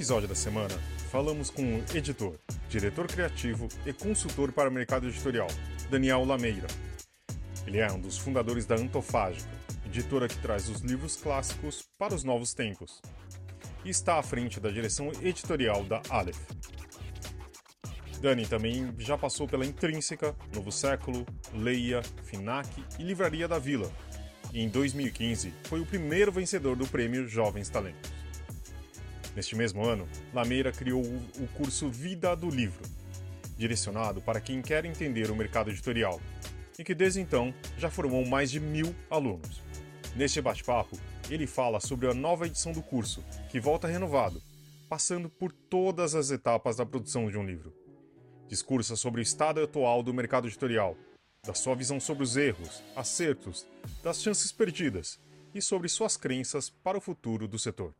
episódio da semana, falamos com o editor, diretor criativo e consultor para o mercado editorial, Daniel Lameira. Ele é um dos fundadores da Antofágica, editora que traz os livros clássicos para os novos tempos, e está à frente da direção editorial da Aleph. Dani também já passou pela Intrínseca, Novo Século, Leia, Finac e Livraria da Vila, e em 2015 foi o primeiro vencedor do prêmio Jovens Talentos. Neste mesmo ano, Lameira criou o curso Vida do Livro, direcionado para quem quer entender o mercado editorial, e que desde então já formou mais de mil alunos. Neste bate-papo, ele fala sobre a nova edição do curso, que volta renovado, passando por todas as etapas da produção de um livro. Discursa sobre o estado atual do mercado editorial, da sua visão sobre os erros, acertos, das chances perdidas e sobre suas crenças para o futuro do setor.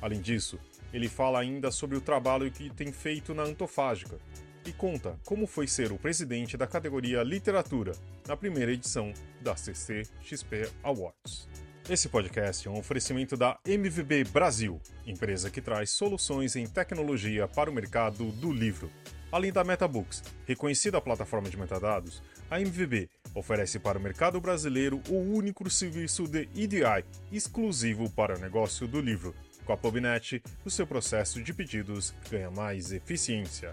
Além disso, ele fala ainda sobre o trabalho que tem feito na Antofágica e conta como foi ser o presidente da categoria Literatura na primeira edição da CCXP Awards. Esse podcast é um oferecimento da MVB Brasil, empresa que traz soluções em tecnologia para o mercado do livro. Além da MetaBooks, reconhecida plataforma de metadados, a MVB oferece para o mercado brasileiro o único serviço de EDI exclusivo para o negócio do livro com a Pubnet, o seu processo de pedidos ganha mais eficiência.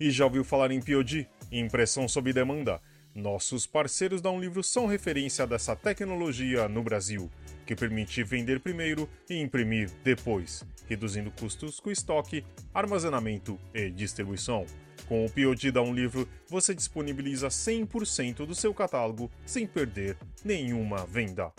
E já ouviu falar em POD, impressão sob demanda? Nossos parceiros da Um Livro são referência dessa tecnologia no Brasil, que permite vender primeiro e imprimir depois, reduzindo custos com estoque, armazenamento e distribuição. Com o POD da Um Livro, você disponibiliza 100% do seu catálogo sem perder nenhuma venda.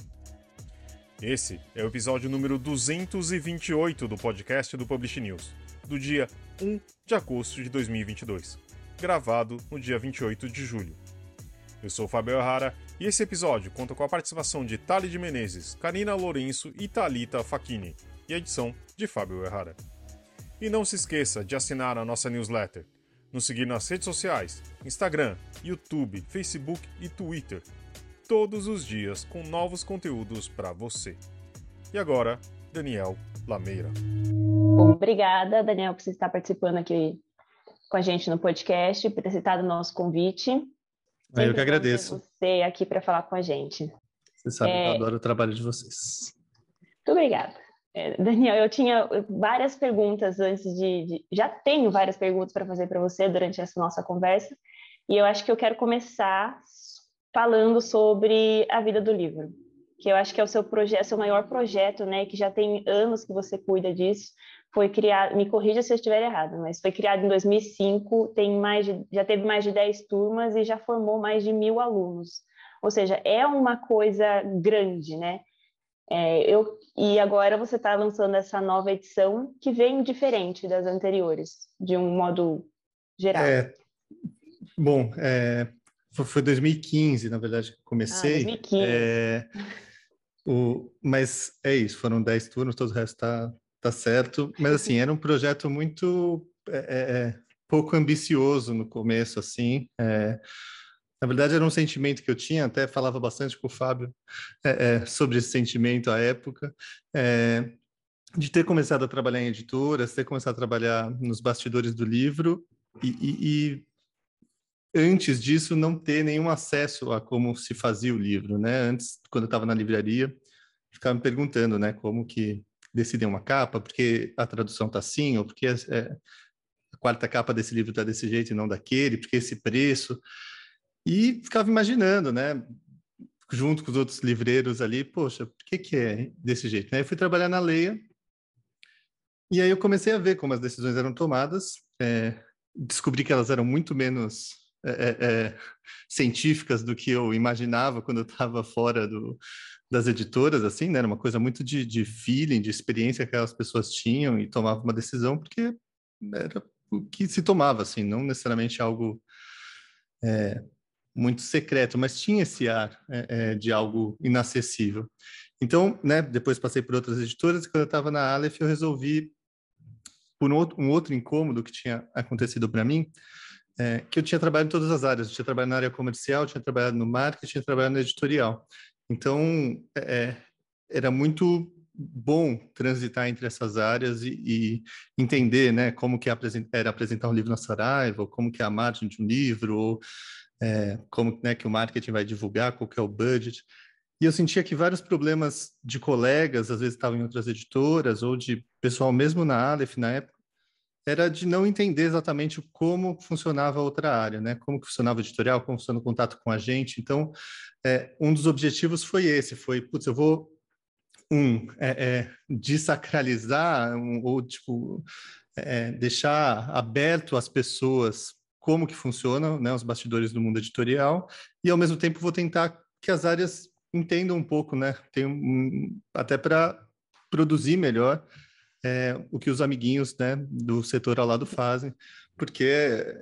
Esse é o episódio número 228 do podcast do Publish News, do dia 1 de agosto de 2022, gravado no dia 28 de julho. Eu sou o Fábio Errara e esse episódio conta com a participação de Tali de Menezes, Karina Lourenço e Talita Facchini, e a edição de Fábio Errara. E não se esqueça de assinar a nossa newsletter, nos seguir nas redes sociais, Instagram, YouTube, Facebook e Twitter todos os dias com novos conteúdos para você. E agora, Daniel Lameira. Obrigada, Daniel, por você estar participando aqui com a gente no podcast, por ter aceitado o nosso convite. Sempre eu que agradeço. Você aqui para falar com a gente. Você sabe é... que eu adoro o trabalho de vocês. Muito obrigada. É, Daniel, eu tinha várias perguntas antes de, de... Já tenho várias perguntas para fazer para você durante essa nossa conversa, e eu acho que eu quero começar falando sobre a vida do livro, que eu acho que é o seu projeto, seu maior projeto, né, que já tem anos que você cuida disso. Foi criado, me corrija se eu estiver errado, mas foi criado em 2005, tem mais de, já teve mais de 10 turmas e já formou mais de mil alunos. Ou seja, é uma coisa grande, né? É, eu, e agora você está lançando essa nova edição que vem diferente das anteriores, de um modo geral. É, bom, é, foi 2015, na verdade, que comecei. Ah, 2015. É, o, mas é isso, foram 10 turnos, todo o resto tá, tá certo. Mas, assim, era um projeto muito é, é, é, pouco ambicioso no começo, assim. É, na verdade, era um sentimento que eu tinha, até falava bastante com o Fábio é, sobre esse sentimento à época, de ter começado a trabalhar em editoras, ter começado a trabalhar nos bastidores do livro e, e, e antes disso não ter nenhum acesso a como se fazia o livro, né? Antes, quando eu estava na livraria, ficava me perguntando, né, como que decidem uma capa, porque a tradução está assim, ou porque é, a quarta capa desse livro está desse jeito e não daquele, porque esse preço. E ficava imaginando, né, junto com os outros livreiros ali, poxa, por que que é desse jeito? Né? Eu fui trabalhar na Leia, e aí eu comecei a ver como as decisões eram tomadas, é, descobri que elas eram muito menos é, é, é, científicas do que eu imaginava quando eu estava fora do, das editoras, assim, né? Era uma coisa muito de, de feeling, de experiência que aquelas pessoas tinham e tomavam uma decisão porque era o que se tomava, assim, não necessariamente algo é, muito secreto, mas tinha esse ar é, é, de algo inacessível. Então, né, depois passei por outras editoras e quando eu estava na Aleph eu resolvi, por um outro incômodo que tinha acontecido para mim, é, que eu tinha trabalhado em todas as áreas. Eu tinha trabalhado na área comercial, tinha trabalhado no marketing, tinha trabalhado no editorial. Então, é, era muito bom transitar entre essas áreas e, e entender, né, como que era apresentar um livro na Saraiva, como que é a margem de um livro, ou é, como né, que o marketing vai divulgar, qual que é o budget. E eu sentia que vários problemas de colegas, às vezes estavam em outras editoras, ou de pessoal mesmo na Aleph na época, era de não entender exatamente como funcionava a outra área, né? Como funcionava o editorial, como funciona o contato com a gente. Então, é, um dos objetivos foi esse, foi, putz, eu vou um é, é, desacralizar um, ou tipo é, deixar aberto às pessoas como que funcionam, né, os bastidores do mundo editorial e ao mesmo tempo vou tentar que as áreas entendam um pouco, né, tem um, até para produzir melhor é, o que os amiguinhos né, do setor ao lado fazem, porque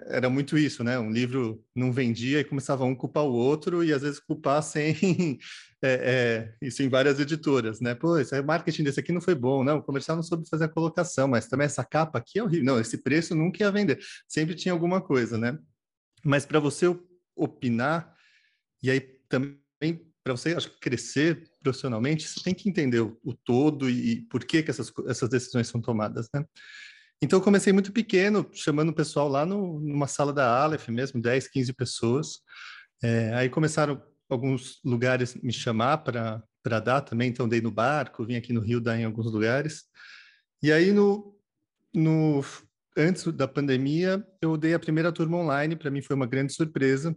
era muito isso, né? Um livro não vendia e começava um culpar o outro e às vezes culpar sem é, é, isso em várias editoras, né? Pô, esse marketing desse aqui não foi bom, não, o comercial não soube fazer a colocação, mas também essa capa aqui é horrível, não, esse preço nunca ia vender, sempre tinha alguma coisa, né? Mas para você opinar e aí também para você acho, crescer profissionalmente, você tem que entender o, o todo e, e, por que, que essas, essas decisões são tomadas, né? Então, eu comecei muito pequeno, chamando o pessoal lá no, numa sala da Aleph mesmo, 10, 15 pessoas. É, aí começaram alguns lugares me chamar para dar também, então dei no barco, vim aqui no Rio dar em alguns lugares. E aí, no, no antes da pandemia, eu dei a primeira turma online, para mim foi uma grande surpresa,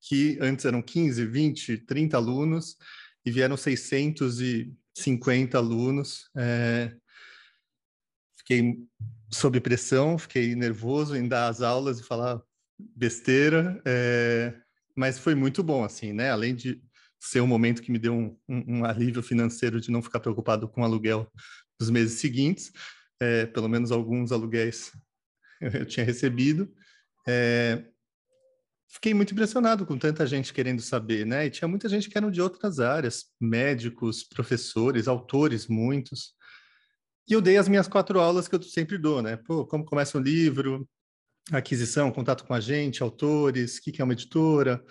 que antes eram 15, 20, 30 alunos e vieram 650 alunos. É, fiquei sob pressão, fiquei nervoso em dar as aulas e falar besteira, é, mas foi muito bom, assim, né? Além de ser um momento que me deu um, um, um alívio financeiro de não ficar preocupado com aluguel dos meses seguintes, é, pelo menos alguns aluguéis eu tinha recebido. É, fiquei muito impressionado com tanta gente querendo saber, né? E tinha muita gente que eram de outras áreas, médicos, professores, autores, muitos. E eu dei as minhas quatro aulas que eu sempre dou, né? Pô, como começa um livro, aquisição, contato com a gente, autores, o que, que é uma editora,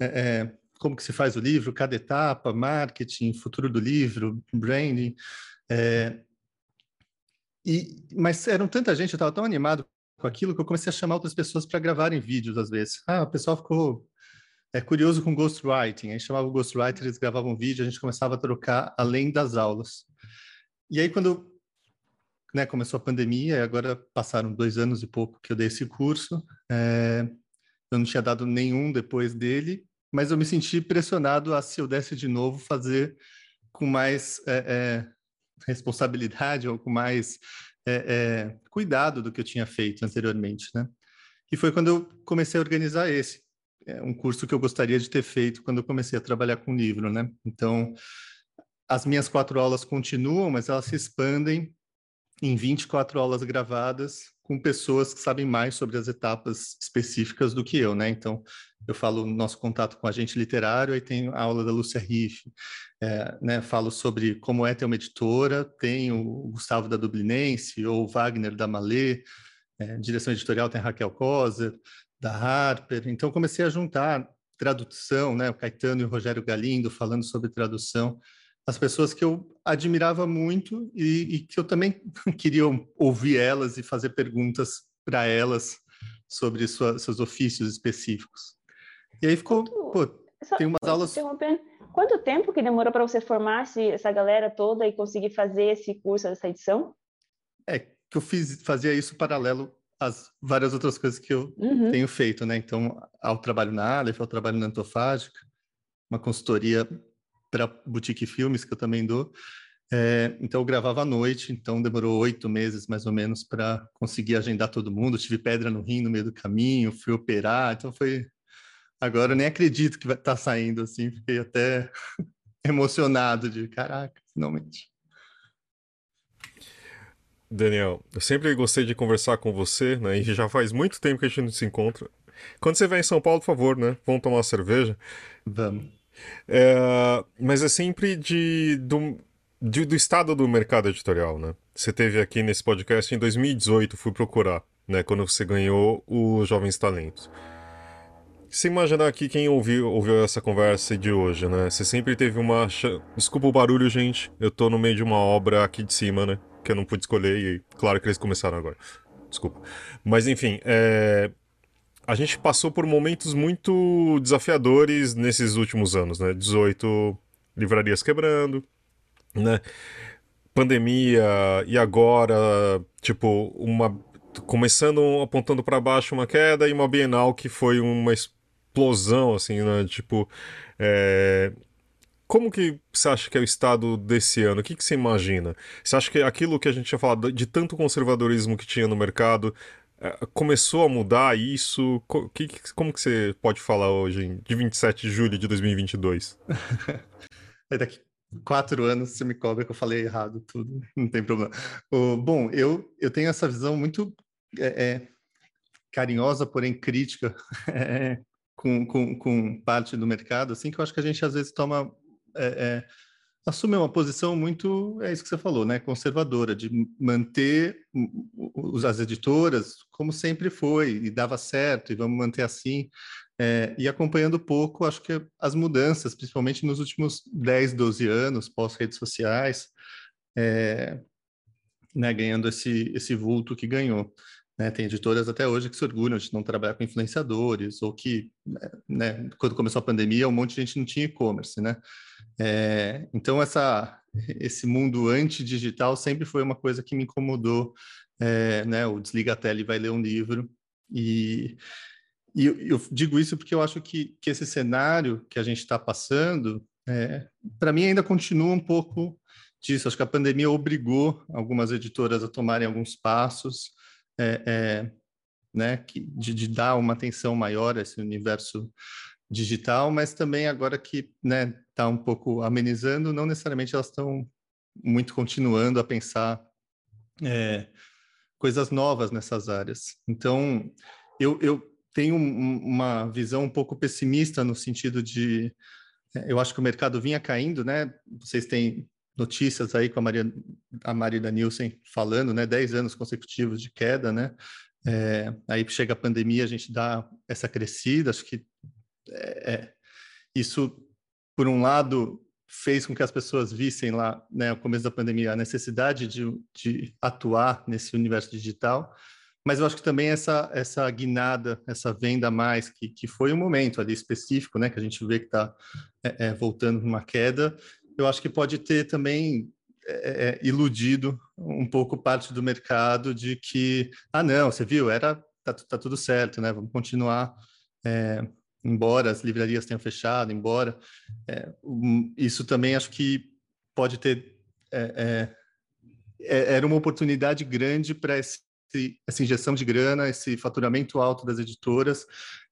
é, é, como que se faz o livro, cada etapa, marketing, futuro do livro, branding. É, e, mas eram tanta gente, eu estava tão animado com aquilo que eu comecei a chamar outras pessoas para gravarem vídeos às vezes. Ah, o pessoal ficou é curioso com ghostwriting. Aí chamava o ghostwriter, eles gravavam um vídeo, a gente começava a trocar além das aulas. E aí quando né, começou a pandemia, e agora passaram dois anos e pouco que eu dei esse curso. É, eu não tinha dado nenhum depois dele, mas eu me senti pressionado a, se eu desse de novo, fazer com mais é, é, responsabilidade ou com mais é, é, cuidado do que eu tinha feito anteriormente, né? E foi quando eu comecei a organizar esse, é um curso que eu gostaria de ter feito quando eu comecei a trabalhar com livro, né? Então, as minhas quatro aulas continuam, mas elas se expandem em 24 aulas gravadas com pessoas que sabem mais sobre as etapas específicas do que eu, né? Então, eu falo nosso contato com agente literário, aí tem a aula da Lúcia Riff, é, né? Falo sobre como é ter uma editora, tem o Gustavo da Dublinense ou o Wagner da Malê, é, direção editorial tem a Raquel Koser, da Harper. Então, comecei a juntar tradução, né? O Caetano e o Rogério Galindo falando sobre tradução as pessoas que eu admirava muito e, e que eu também queria ouvir elas e fazer perguntas para elas sobre sua, seus ofícios específicos. E aí ficou, pô, tem umas aulas. Quanto tempo que demorou para você formar essa galera toda e conseguir fazer esse curso, essa edição? É que eu fiz, fazia isso paralelo às várias outras coisas que eu uhum. tenho feito, né? Então, ao trabalho na Aleph, ao trabalho na Antofágica, uma consultoria para Boutique Filmes, que eu também dou. É, então, eu gravava à noite, então demorou oito meses, mais ou menos, para conseguir agendar todo mundo. tive pedra no rim no meio do caminho, fui operar, então foi... Agora eu nem acredito que vai estar tá saindo, assim, fiquei até emocionado de, caraca, finalmente. Daniel, eu sempre gostei de conversar com você, né? E já faz muito tempo que a gente não se encontra. Quando você vier em São Paulo, por favor, né? Vamos tomar uma cerveja? Vamos. É, mas é sempre de, do, de, do estado do mercado editorial, né? Você teve aqui nesse podcast em 2018, fui procurar, né? Quando você ganhou os Jovens Talentos. você imaginar aqui quem ouviu, ouviu essa conversa de hoje, né? Você sempre teve uma. Desculpa o barulho, gente. Eu tô no meio de uma obra aqui de cima, né? Que eu não pude escolher e claro que eles começaram agora. Desculpa. Mas enfim, é... a gente passou por momentos muito desafiadores nesses últimos anos, né? 18 livrarias quebrando, né? Pandemia e agora, tipo, uma começando apontando para baixo uma queda e uma Bienal que foi uma explosão, assim, né? Tipo, é... como que você acha que é o estado desse ano? O que, que você imagina? Você acha que aquilo que a gente tinha falado de tanto conservadorismo que tinha no mercado é, começou a mudar isso? Como que você pode falar hoje, de 27 de julho de 2022? é daqui quatro anos você me cobra que eu falei errado tudo, não tem problema. Bom, eu, eu tenho essa visão muito é, é, carinhosa, porém crítica é, com, com, com, parte do mercado, assim, que eu acho que a gente às vezes toma é, é, assume uma posição muito, é isso que você falou, né, conservadora, de manter os, as editoras como sempre foi, e dava certo, e vamos manter assim, é, e acompanhando pouco, acho que as mudanças, principalmente nos últimos 10, 12 anos, pós-redes sociais, é, né, ganhando esse, esse vulto que ganhou. Né, tem editoras até hoje que se orgulham de não trabalhar com influenciadores, ou que, né, quando começou a pandemia, um monte de gente não tinha e-commerce, né? É, então, essa, esse mundo anti-digital sempre foi uma coisa que me incomodou, é, né? O desliga a tela e vai ler um livro. E, e eu digo isso porque eu acho que, que esse cenário que a gente está passando, é, para mim ainda continua um pouco disso. Acho que a pandemia obrigou algumas editoras a tomarem alguns passos, é, é, né, que, de, de, dar uma atenção maior a esse universo digital, mas também agora que né está um pouco amenizando, não necessariamente elas estão muito continuando a pensar é, coisas novas nessas áreas. Então, eu, eu tenho um, uma visão um pouco pessimista no sentido de é, eu acho que o mercado vinha caindo, né? Vocês têm notícias aí com a Maria, a Marida Nielsen falando, né? 10 anos consecutivos de queda, né? É, aí chega a pandemia, a gente dá essa crescida, acho que é, é, isso, por um lado, fez com que as pessoas vissem lá, né, no começo da pandemia, a necessidade de, de atuar nesse universo digital, mas eu acho que também essa essa guinada, essa venda a mais, que, que foi um momento ali específico, né, que a gente vê que está é, é, voltando numa queda, eu acho que pode ter também é, é, iludido um pouco parte do mercado de que, ah, não, você viu, era tá, tá tudo certo, né, vamos continuar é, embora as livrarias tenham fechado, embora é, isso também acho que pode ter é, é, é era uma oportunidade grande para essa injeção de grana, esse faturamento alto das editoras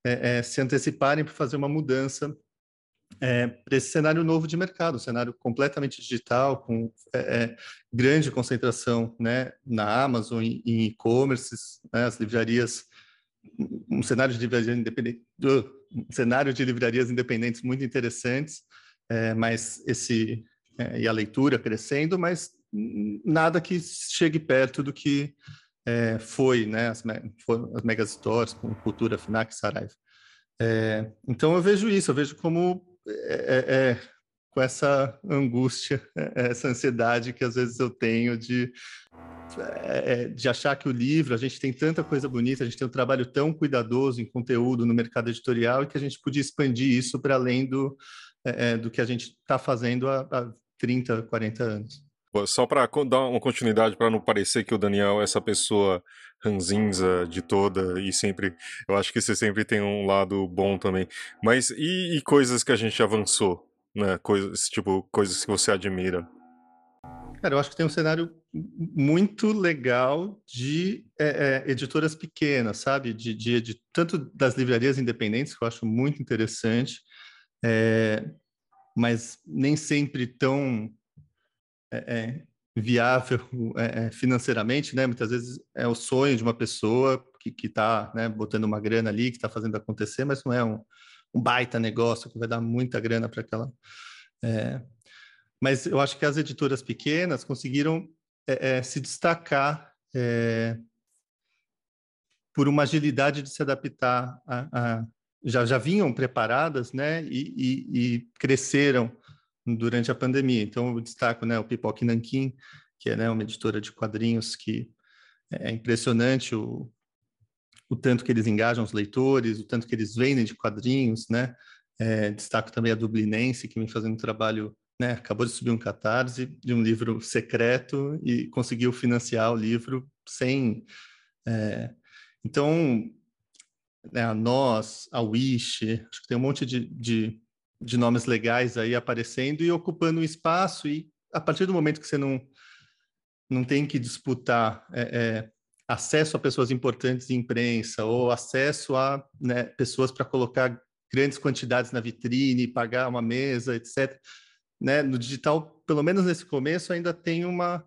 é, é, se anteciparem para fazer uma mudança para esse cenário novo de mercado, um cenário completamente digital, com grande concentração né, na Amazon, em e-commerces, né, as livrarias um cenário de livrarias independentes, um cenário de livrarias independentes muito interessantes, é, mas esse é, e a leitura crescendo, mas nada que chegue perto do que é, foi, né, as, as megastores com Cultura, Finac, Saraiva. É, então eu vejo isso, eu vejo como é, é, com essa angústia, essa ansiedade que às vezes eu tenho de é, é, de achar que o livro, a gente tem tanta coisa bonita, a gente tem um trabalho tão cuidadoso em conteúdo no mercado editorial e que a gente podia expandir isso para além do, é, é do que a gente está fazendo há, há 30, 40 anos. Só para dar uma continuidade, para não parecer que o Daniel é essa pessoa ranzinza de toda e sempre. Eu acho que você sempre tem um lado bom também. Mas e, e coisas que a gente avançou? Né? Coisas, tipo, coisas que você admira? Cara, eu acho que tem um cenário muito legal de é, é, editoras pequenas, sabe? De, de, de, tanto das livrarias independentes, que eu acho muito interessante, é, mas nem sempre tão é, é, viável é, financeiramente, né? Muitas vezes é o sonho de uma pessoa que está né, botando uma grana ali, que está fazendo acontecer, mas não é um, um baita negócio que vai dar muita grana para aquela mas eu acho que as editoras pequenas conseguiram é, é, se destacar é, por uma agilidade de se adaptar a, a, já, já vinham preparadas, né, e, e, e, cresceram durante a pandemia. Então, eu destaco, né, o Pipoque Nankin, que é né, uma editora de quadrinhos que é impressionante o, o tanto que eles engajam os leitores, o tanto que eles vendem de quadrinhos, né, é, destaco também a Dublinense, que vem fazendo um trabalho, né, acabou de subir um catarse de um livro secreto e conseguiu financiar o livro sem... É, então, né, a Nós, a Wish, acho que tem um monte de, de, de nomes legais aí aparecendo e ocupando um espaço e a partir do momento que você não não tem que disputar é, é, acesso a pessoas importantes em imprensa ou acesso a né, pessoas para colocar grandes quantidades na vitrine, pagar uma mesa, etc. Né? No digital, pelo menos nesse começo, ainda tem uma,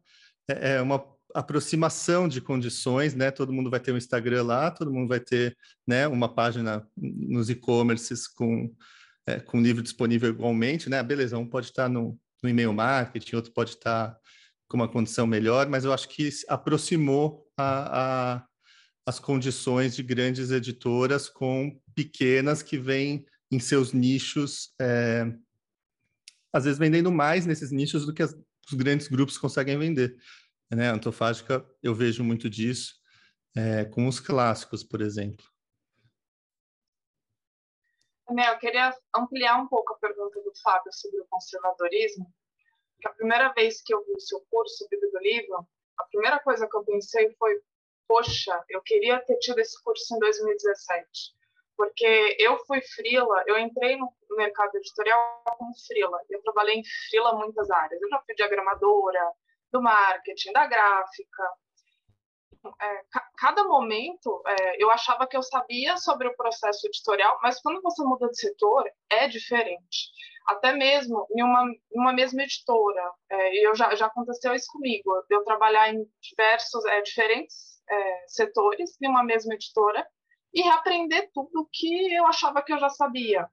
é, é, uma aproximação de condições, né? Todo mundo vai ter um Instagram lá, todo mundo vai ter né, uma página nos e-commerces com, é, com livro disponível igualmente, né? Beleza, um pode estar no, no e-mail marketing, outro pode estar com uma condição melhor, mas eu acho que aproximou a, a, as condições de grandes editoras com pequenas que vêm em seus nichos, é, às vezes vendendo mais nesses nichos do que as, os grandes grupos conseguem vender. Né? Antofágica, eu vejo muito disso é, com os clássicos, por exemplo. Mel, eu queria ampliar um pouco a pergunta do Fábio sobre o conservadorismo, a primeira vez que eu vi o seu curso, Bíblia do Livro, a primeira coisa que eu pensei foi, poxa, eu queria ter tido esse curso em 2017, porque eu fui frila, eu entrei no mercado editorial como frila, eu trabalhei em frila muitas áreas, eu já fui diagramadora, do marketing, da gráfica, é, cada momento é, eu achava que eu sabia sobre o processo editorial, mas quando você muda de setor é diferente até mesmo em uma, uma mesma editora. É, eu já, já aconteceu isso comigo, eu trabalhar em diversos, é, diferentes é, setores em uma mesma editora e reaprender tudo que eu achava que eu já sabia.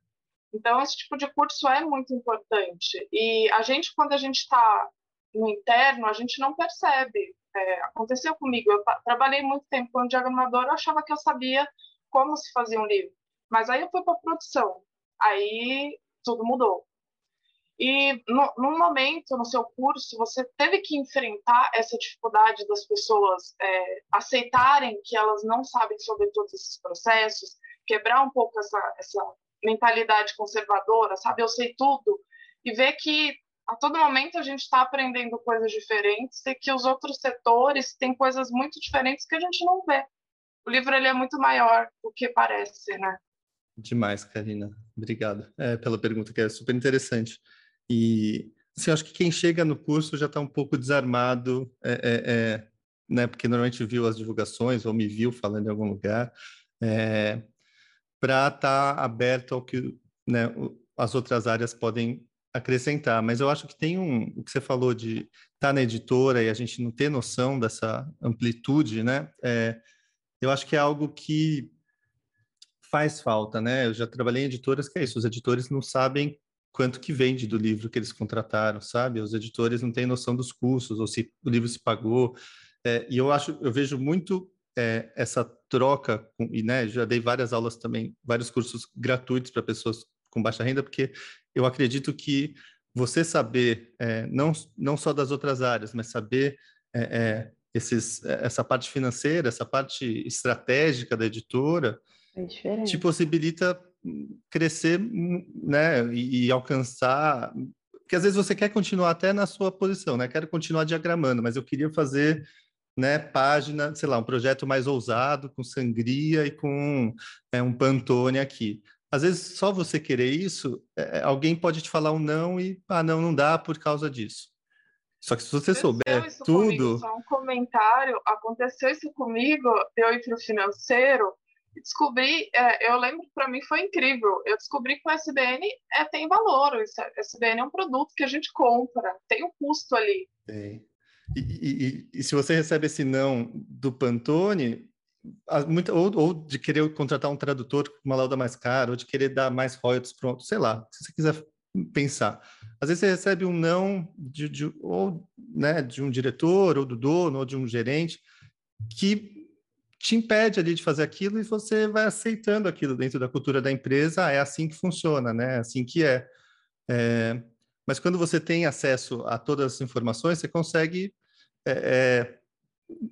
Então, esse tipo de curso é muito importante. E a gente, quando a gente está no interno, a gente não percebe. É, aconteceu comigo, eu trabalhei muito tempo como diagramador, eu achava que eu sabia como se fazia um livro. Mas aí eu fui para produção. Aí tudo mudou. E no, num momento no seu curso, você teve que enfrentar essa dificuldade das pessoas é, aceitarem que elas não sabem sobre todos esses processos, quebrar um pouco essa, essa mentalidade conservadora, sabe? Eu sei tudo, e ver que a todo momento a gente está aprendendo coisas diferentes e que os outros setores têm coisas muito diferentes que a gente não vê. O livro ele é muito maior do que parece, né? Demais, Karina. Obrigado é, pela pergunta, que é super interessante. E assim, acho que quem chega no curso já está um pouco desarmado, é, é, é, né? Porque normalmente viu as divulgações ou me viu falando em algum lugar, é, para estar tá aberto ao que né, as outras áreas podem acrescentar. Mas eu acho que tem um, o que você falou de estar tá na editora e a gente não ter noção dessa amplitude, né? É, eu acho que é algo que faz falta, né? Eu já trabalhei em editoras que é isso, os editores não sabem quanto que vende do livro que eles contrataram, sabe? Os editores não têm noção dos custos, ou se o livro se pagou. É, e eu acho, eu vejo muito é, essa troca, com, e né, já dei várias aulas também, vários cursos gratuitos para pessoas com baixa renda, porque eu acredito que você saber, é, não, não só das outras áreas, mas saber é, é, esses, essa parte financeira, essa parte estratégica da editora, é te possibilita crescer, né, e, e, alcançar, porque às vezes você quer continuar até na sua posição, né, quero continuar diagramando, mas eu queria fazer, né, página, sei lá, um projeto mais ousado, com sangria e com é, um pantone aqui. Às vezes, só você querer isso, é, alguém pode te falar um não e, ah, não, não dá por causa disso. Só que se você souber tudo... Comigo, só um comentário, aconteceu isso comigo, eu ir para o financeiro, descobri, é, eu lembro que para mim foi incrível. Eu descobri que o SBN é, tem valor. O SBN é um produto que a gente compra, tem um custo ali. Tem. E, e, e, se você recebe esse não do Pantone, muita, ou, ou, de querer contratar um tradutor com uma lauda mais cara, ou de querer dar mais royalties pronto, sei lá, se você quiser pensar. Às vezes você recebe um não de, de, ou, né, de um diretor, ou do dono, ou de um gerente, que te impede ali de fazer aquilo e você vai aceitando aquilo dentro da cultura da empresa. Ah, é assim que funciona, né? É assim que é. é. Mas quando você tem acesso a todas as informações, você consegue é, é,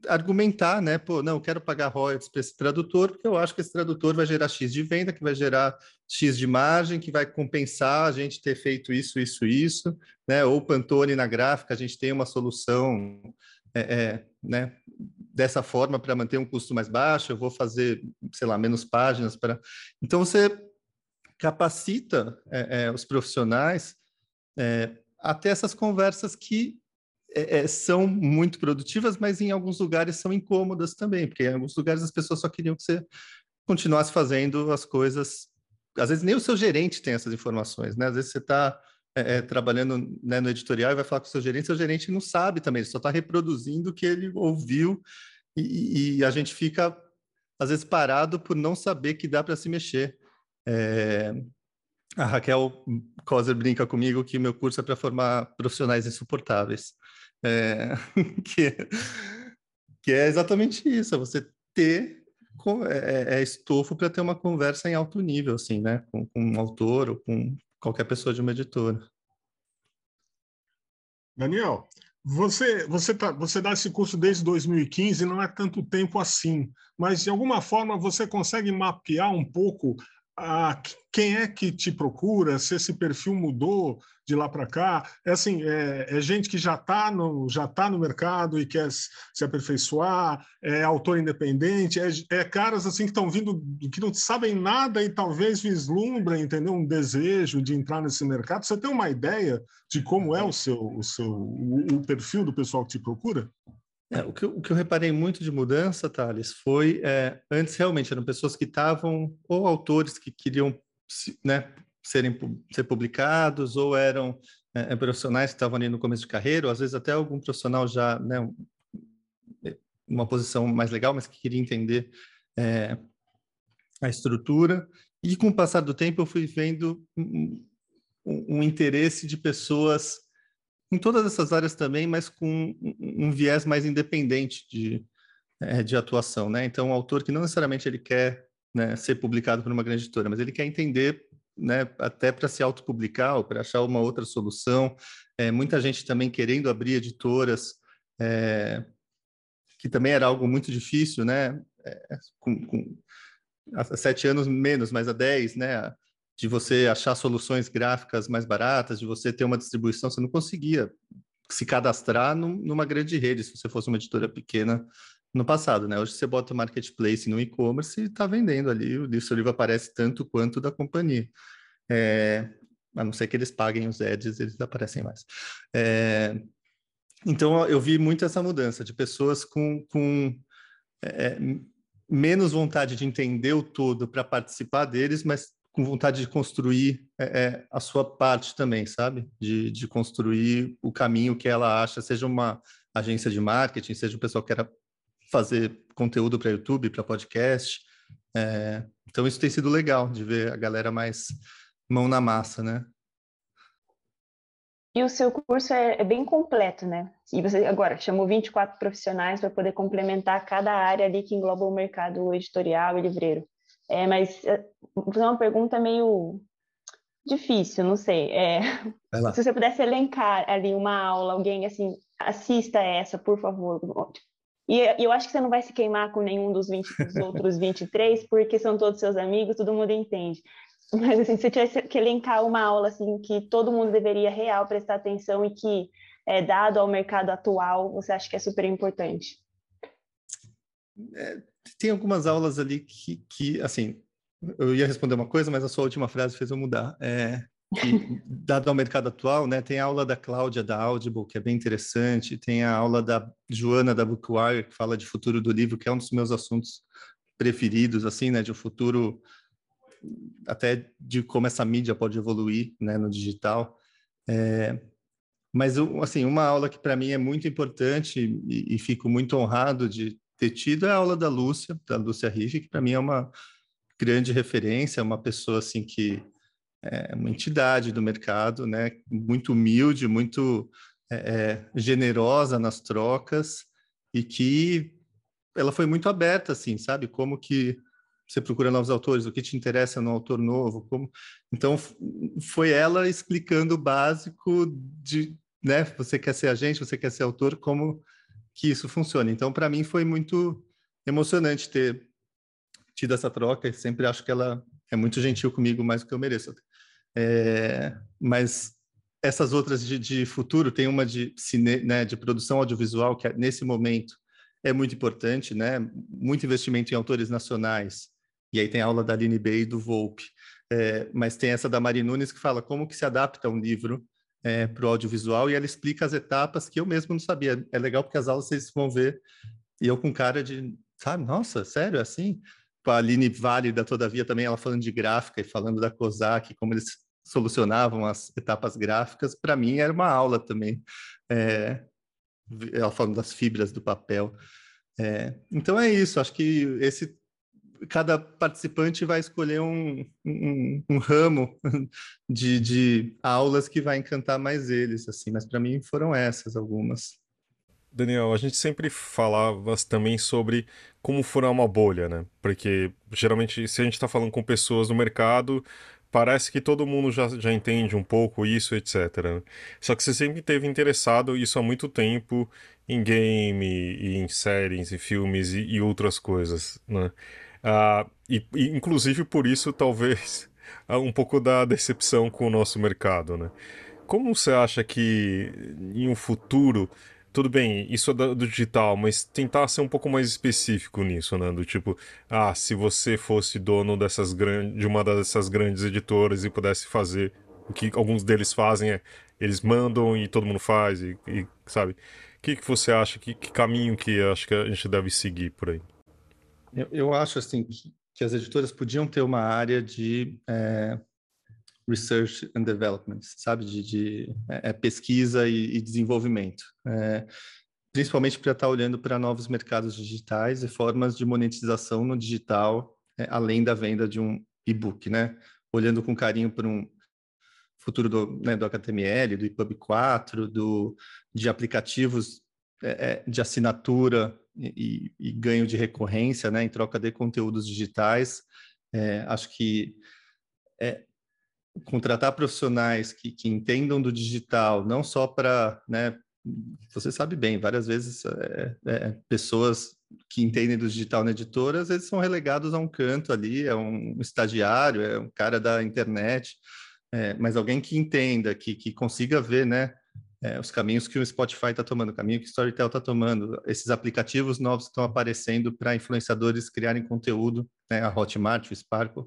argumentar, né? Pô, não, eu quero pagar royalties para esse tradutor, porque eu acho que esse tradutor vai gerar X de venda, que vai gerar X de margem, que vai compensar a gente ter feito isso, isso, isso, né? Ou Pantone na gráfica, a gente tem uma solução é, é, né, dessa forma para manter um custo mais baixo, eu vou fazer, sei lá, menos páginas para. Então você capacita é, é os profissionais até essas conversas que é, são muito produtivas, mas em alguns lugares são incômodas também, porque em alguns lugares as pessoas só queriam que você continuasse fazendo as coisas. Às vezes nem o seu gerente tem essas informações, né? Às vezes você está é, é, trabalhando né, no editorial e vai falar com o seu gerente, seu gerente não sabe também, ele só está reproduzindo o que ele ouviu e, e, a gente fica, às vezes, parado por não saber que dá para se mexer. É, a Raquel Coser brinca comigo que meu curso é para formar profissionais insuportáveis. É, que, que é exatamente isso, é você ter é, é, é estofo para ter uma conversa em alto nível, assim, né? Com, com um autor ou com qualquer pessoa de uma editora. Daniel, você, você, tá, você dá esse curso desde 2015, não é tanto tempo assim, mas de alguma forma você consegue mapear um pouco a, quem é que te procura, se esse perfil mudou de lá para cá. É assim, é, é gente que já está no, já tá no mercado e quer se aperfeiçoar, é autor independente, é, é caras assim que estão vindo, que não sabem nada e talvez vislumbrem, entendeu? Um desejo de entrar nesse mercado. Você tem uma ideia de como é o seu, o seu o, o perfil do pessoal que te procura? É, o, que eu, o, que eu, reparei muito de mudança, Thales, foi é, antes realmente eram pessoas que estavam, ou autores que queriam né, serem ser publicados, ou eram é, é, profissionais que estavam ali no começo de carreira, ou às vezes até algum profissional já, né, uma posição mais legal, mas que queria entender é, a estrutura. E com o passar do tempo eu fui vendo um, um interesse de pessoas em todas essas áreas também, mas com um viés mais independente de, é, de atuação, né? Então, o autor que não necessariamente ele quer né, ser publicado por uma grande editora, mas ele quer entender, né, até para se autopublicar ou para achar uma outra solução. É, muita gente também querendo abrir editoras, é, que também era algo muito difícil, né? É, com, com, há sete anos menos, mas há dez, né? De você achar soluções gráficas mais baratas, de você ter uma distribuição, você não conseguia se cadastrar num, numa grande rede, se você fosse uma editora pequena no passado, né? Hoje você bota marketplace no e-commerce e está vendendo ali, o seu livro aparece tanto quanto da companhia. É, a não ser que eles paguem os ads, eles aparecem mais. É, então, eu vi muito essa mudança de pessoas com, com é, menos vontade de entender o todo para participar deles, mas com vontade de construir é, é, a sua parte também, sabe? De, de construir o caminho que ela acha, seja uma agência de marketing, seja o pessoal que queira fazer conteúdo para YouTube, para podcast. É, então, isso tem sido legal de ver a galera mais mão na massa, né? E o seu curso é, é, bem completo, né? E você agora chamou 24 profissionais para poder complementar cada área ali que engloba o mercado editorial e livreiro. É, mas vou fazer uma pergunta meio difícil, não sei. É, se você pudesse elencar ali uma aula, alguém assim, assista essa, por favor. E eu acho que você não vai se queimar com nenhum dos, 20, dos outros 23, porque são todos seus amigos, todo mundo entende. Mas assim, se você tivesse que elencar uma aula assim que todo mundo deveria real prestar atenção e que, é, dado ao mercado atual, você acha que é super importante? É, tem algumas aulas ali que, que, assim, eu ia responder uma coisa, mas a sua última frase fez eu mudar. É, que, dado ao mercado atual, né, tem a aula da Cláudia da Audible, que é bem interessante, tem a aula da Joana da Bookwire, que fala de futuro do livro, que é um dos meus assuntos preferidos, assim, né, de um futuro até de como essa mídia pode evoluir, né, no digital. É, mas, assim, uma aula que para mim é muito importante e, e fico muito honrado de ter tido é a aula da Lúcia, da Lúcia Riff, que para mim é uma grande referência, uma pessoa assim que é uma entidade do mercado, né? Muito humilde, muito é, é generosa nas trocas e que ela foi muito aberta, assim, sabe? Como que você procura novos autores, o que te interessa no autor novo, como... Então, foi ela explicando o básico de, né, você quer ser agente, você quer ser autor, como que isso funciona. Então, para mim, foi muito emocionante ter tido essa troca, e sempre acho que ela é muito gentil comigo, mais do que eu mereço. É, mas essas outras de, de, futuro, tem uma de, cine, né, de produção audiovisual, que é, nesse momento é muito importante, né? muito investimento em autores nacionais, e aí tem a aula da Aline Bey e do Volpe, é, mas tem essa da Mari Nunes que fala como que se adapta um livro é, para o audiovisual, e ela explica as etapas que eu mesmo não sabia. É legal porque as aulas vocês vão ver, e eu com cara de, sabe, nossa, sério, é assim? com a Aline Válida, todavia, também ela falando de gráfica e falando da COSAC, como eles solucionavam as etapas gráficas, para mim era uma aula também. É, ela falando das fibras do papel. É, então é isso, acho que esse cada participante vai escolher um, um, um ramo de, de aulas que vai encantar mais eles, assim, mas para mim foram essas algumas. Daniel, a gente sempre falava também sobre como furar uma bolha, né? Porque geralmente, se a gente está falando com pessoas no mercado, parece que todo mundo já, já entende um pouco isso, etc. Só que você sempre teve interessado, isso há muito tempo, em game, e em séries, e filmes e, e outras coisas, né? Ah, e, e, inclusive por isso, talvez, um pouco da decepção com o nosso mercado, né? Como você acha que em um futuro tudo bem, isso é do, digital, mas tentar ser um pouco mais específico nisso, né? Do tipo, ah, se você fosse dono dessas de uma dessas grandes editoras e pudesse fazer o que alguns deles fazem é eles mandam e todo mundo faz e, e sabe? O que, que você acha? Que, que caminho que acho que a gente deve seguir por aí? Eu, eu acho assim que, que, as editoras podiam ter uma área de é research and development, sabe, de, de é, é, pesquisa e, e desenvolvimento, é, principalmente para estar tá olhando para novos mercados digitais e formas de monetização no digital, é, além da venda de um e-book, né? Olhando com carinho para um futuro do, né, do HTML, do EPUB 4, do, de aplicativos é, de assinatura e, e, ganho de recorrência, né, em troca de conteúdos digitais. acho que é, contratar profissionais que, que entendam do digital, não só para, né, você sabe bem, várias vezes é, é, pessoas que entendem do digital na editora, às vezes são relegados a um canto ali, é um estagiário, é um cara da internet, é, mas alguém que entenda, que, que consiga ver, né, é, os caminhos que o Spotify está tomando, o caminho que o Storytel está tomando, esses aplicativos novos que estão aparecendo para influenciadores criarem conteúdo, né, a Hotmart, o Sparkle,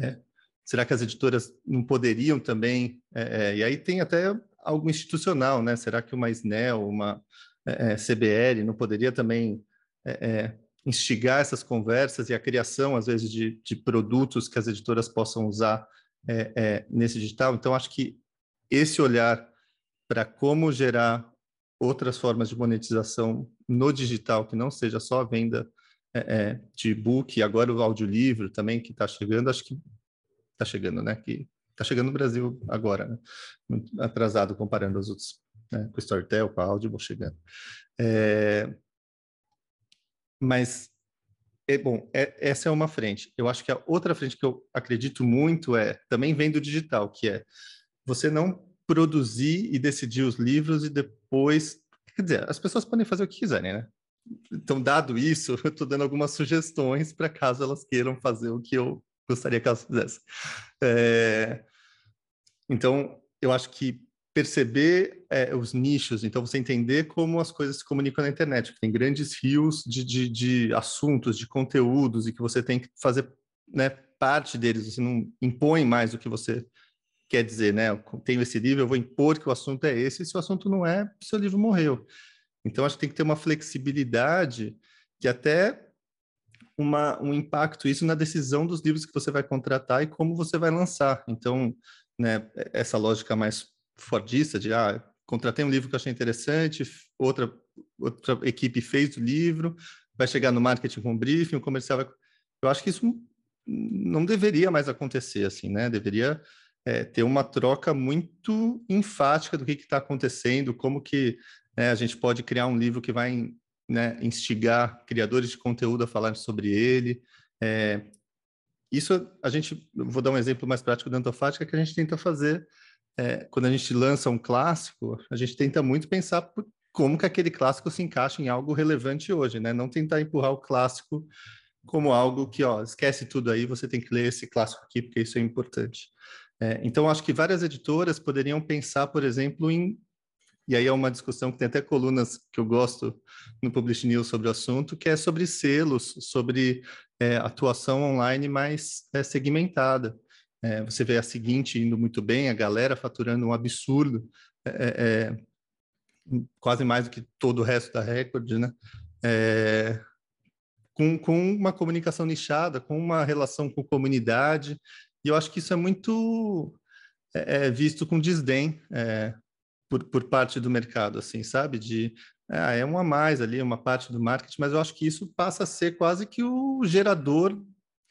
é, Será que as editoras não poderiam também? É, é, e aí tem até algo institucional, né? Será que uma SNEL, uma é, é CBL não poderia também é, instigar essas conversas e a criação, às vezes, de, de produtos que as editoras possam usar nesse digital? Então, acho que esse olhar para como gerar outras formas de monetização no digital, que não seja só a venda de e-book, agora o audiolivro também que está chegando, acho que está chegando, né? Que está chegando no Brasil agora, né? Muito atrasado comparando os outros, né? com o Storytel, com a Audible chegando. É... Mas, é, bom, é, essa é uma frente. Eu acho que a outra frente que eu acredito muito é, também vem do digital, que é você não produzir e decidir os livros e depois... Quer dizer, as pessoas podem fazer o que quiserem, né? Então, dado isso, eu estou dando algumas sugestões para caso elas queiram fazer o que eu gostaria que elas fizessem. É, então, eu acho que perceber é, os nichos, então você entender como as coisas se comunicam na internet, que tem grandes rios de, de, de, assuntos, de conteúdos, e que você tem que fazer né, parte deles, você não impõe mais o que você quer dizer, né? Eu tenho esse livro, eu vou impor que o assunto é esse, e se o assunto não é, seu livro morreu. Então, acho que tem que ter uma flexibilidade que até uma, um impacto isso na decisão dos livros que você vai contratar e como você vai lançar. Então, né, essa lógica mais fordista de, ah, contratei um livro que eu achei interessante, outra, outra equipe fez o livro, vai chegar no marketing com um briefing, o comercial vai... Eu acho que isso não deveria mais acontecer assim, né? Deveria é, ter uma troca muito enfática do que está acontecendo, como que né, a gente pode criar um livro que vai né, instigar criadores de conteúdo a falar sobre ele. É, isso a gente, vou dar um exemplo mais prático da Antofática que a gente tenta fazer é, quando a gente lança um clássico, a gente tenta muito pensar por, como que aquele clássico se encaixa em algo relevante hoje, né? Não tentar empurrar o clássico como algo que, ó, esquece tudo aí, você tem que ler esse clássico aqui porque isso é importante. É, então, acho que várias editoras poderiam pensar, por exemplo, em e aí é uma discussão que tem até colunas que eu gosto no Publish News sobre o assunto, que é sobre selos, sobre é, atuação online mais é, segmentada. É, você vê a seguinte indo muito bem, a galera faturando um absurdo, é, é, quase mais do que todo o resto da Record, né? com, com uma comunicação nichada, com uma relação com comunidade, e eu acho que isso é muito visto com desdém por, por parte do mercado, assim, sabe? De ah, é um a mais ali, uma parte do marketing, mas eu acho que isso passa a ser quase que o gerador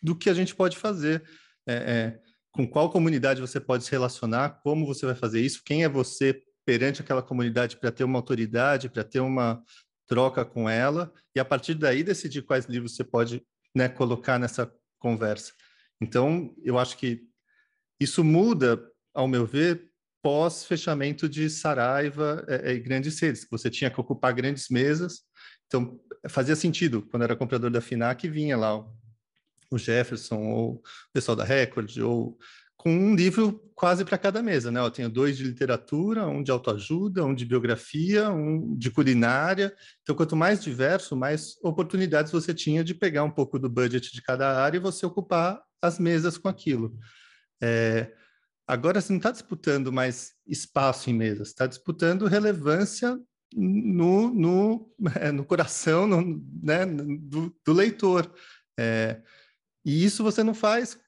do que a gente pode fazer. É, é, com qual comunidade você pode se relacionar, como você vai fazer isso, quem é você perante aquela comunidade para ter uma autoridade, para ter uma troca com ela, e a partir daí decidir quais livros você pode né, colocar nessa conversa. Então, eu acho que isso muda, ao meu ver, pós-fechamento de Saraiva é, é, e grandes sedes, você tinha que ocupar grandes mesas, então fazia sentido, quando era comprador da FINAC, vinha lá o Jefferson, ou o pessoal da Record, ou com um livro quase para cada mesa, né? Eu tenho dois de literatura, um de autoajuda, um de biografia, um de culinária. Então, quanto mais diverso, mais oportunidades você tinha de pegar um pouco do budget de cada área e você ocupar as mesas com aquilo. É, Agora você não está disputando mais espaço em mesas, está disputando relevância no, no, é, no coração no, né, do, do, leitor. É, e isso você não faz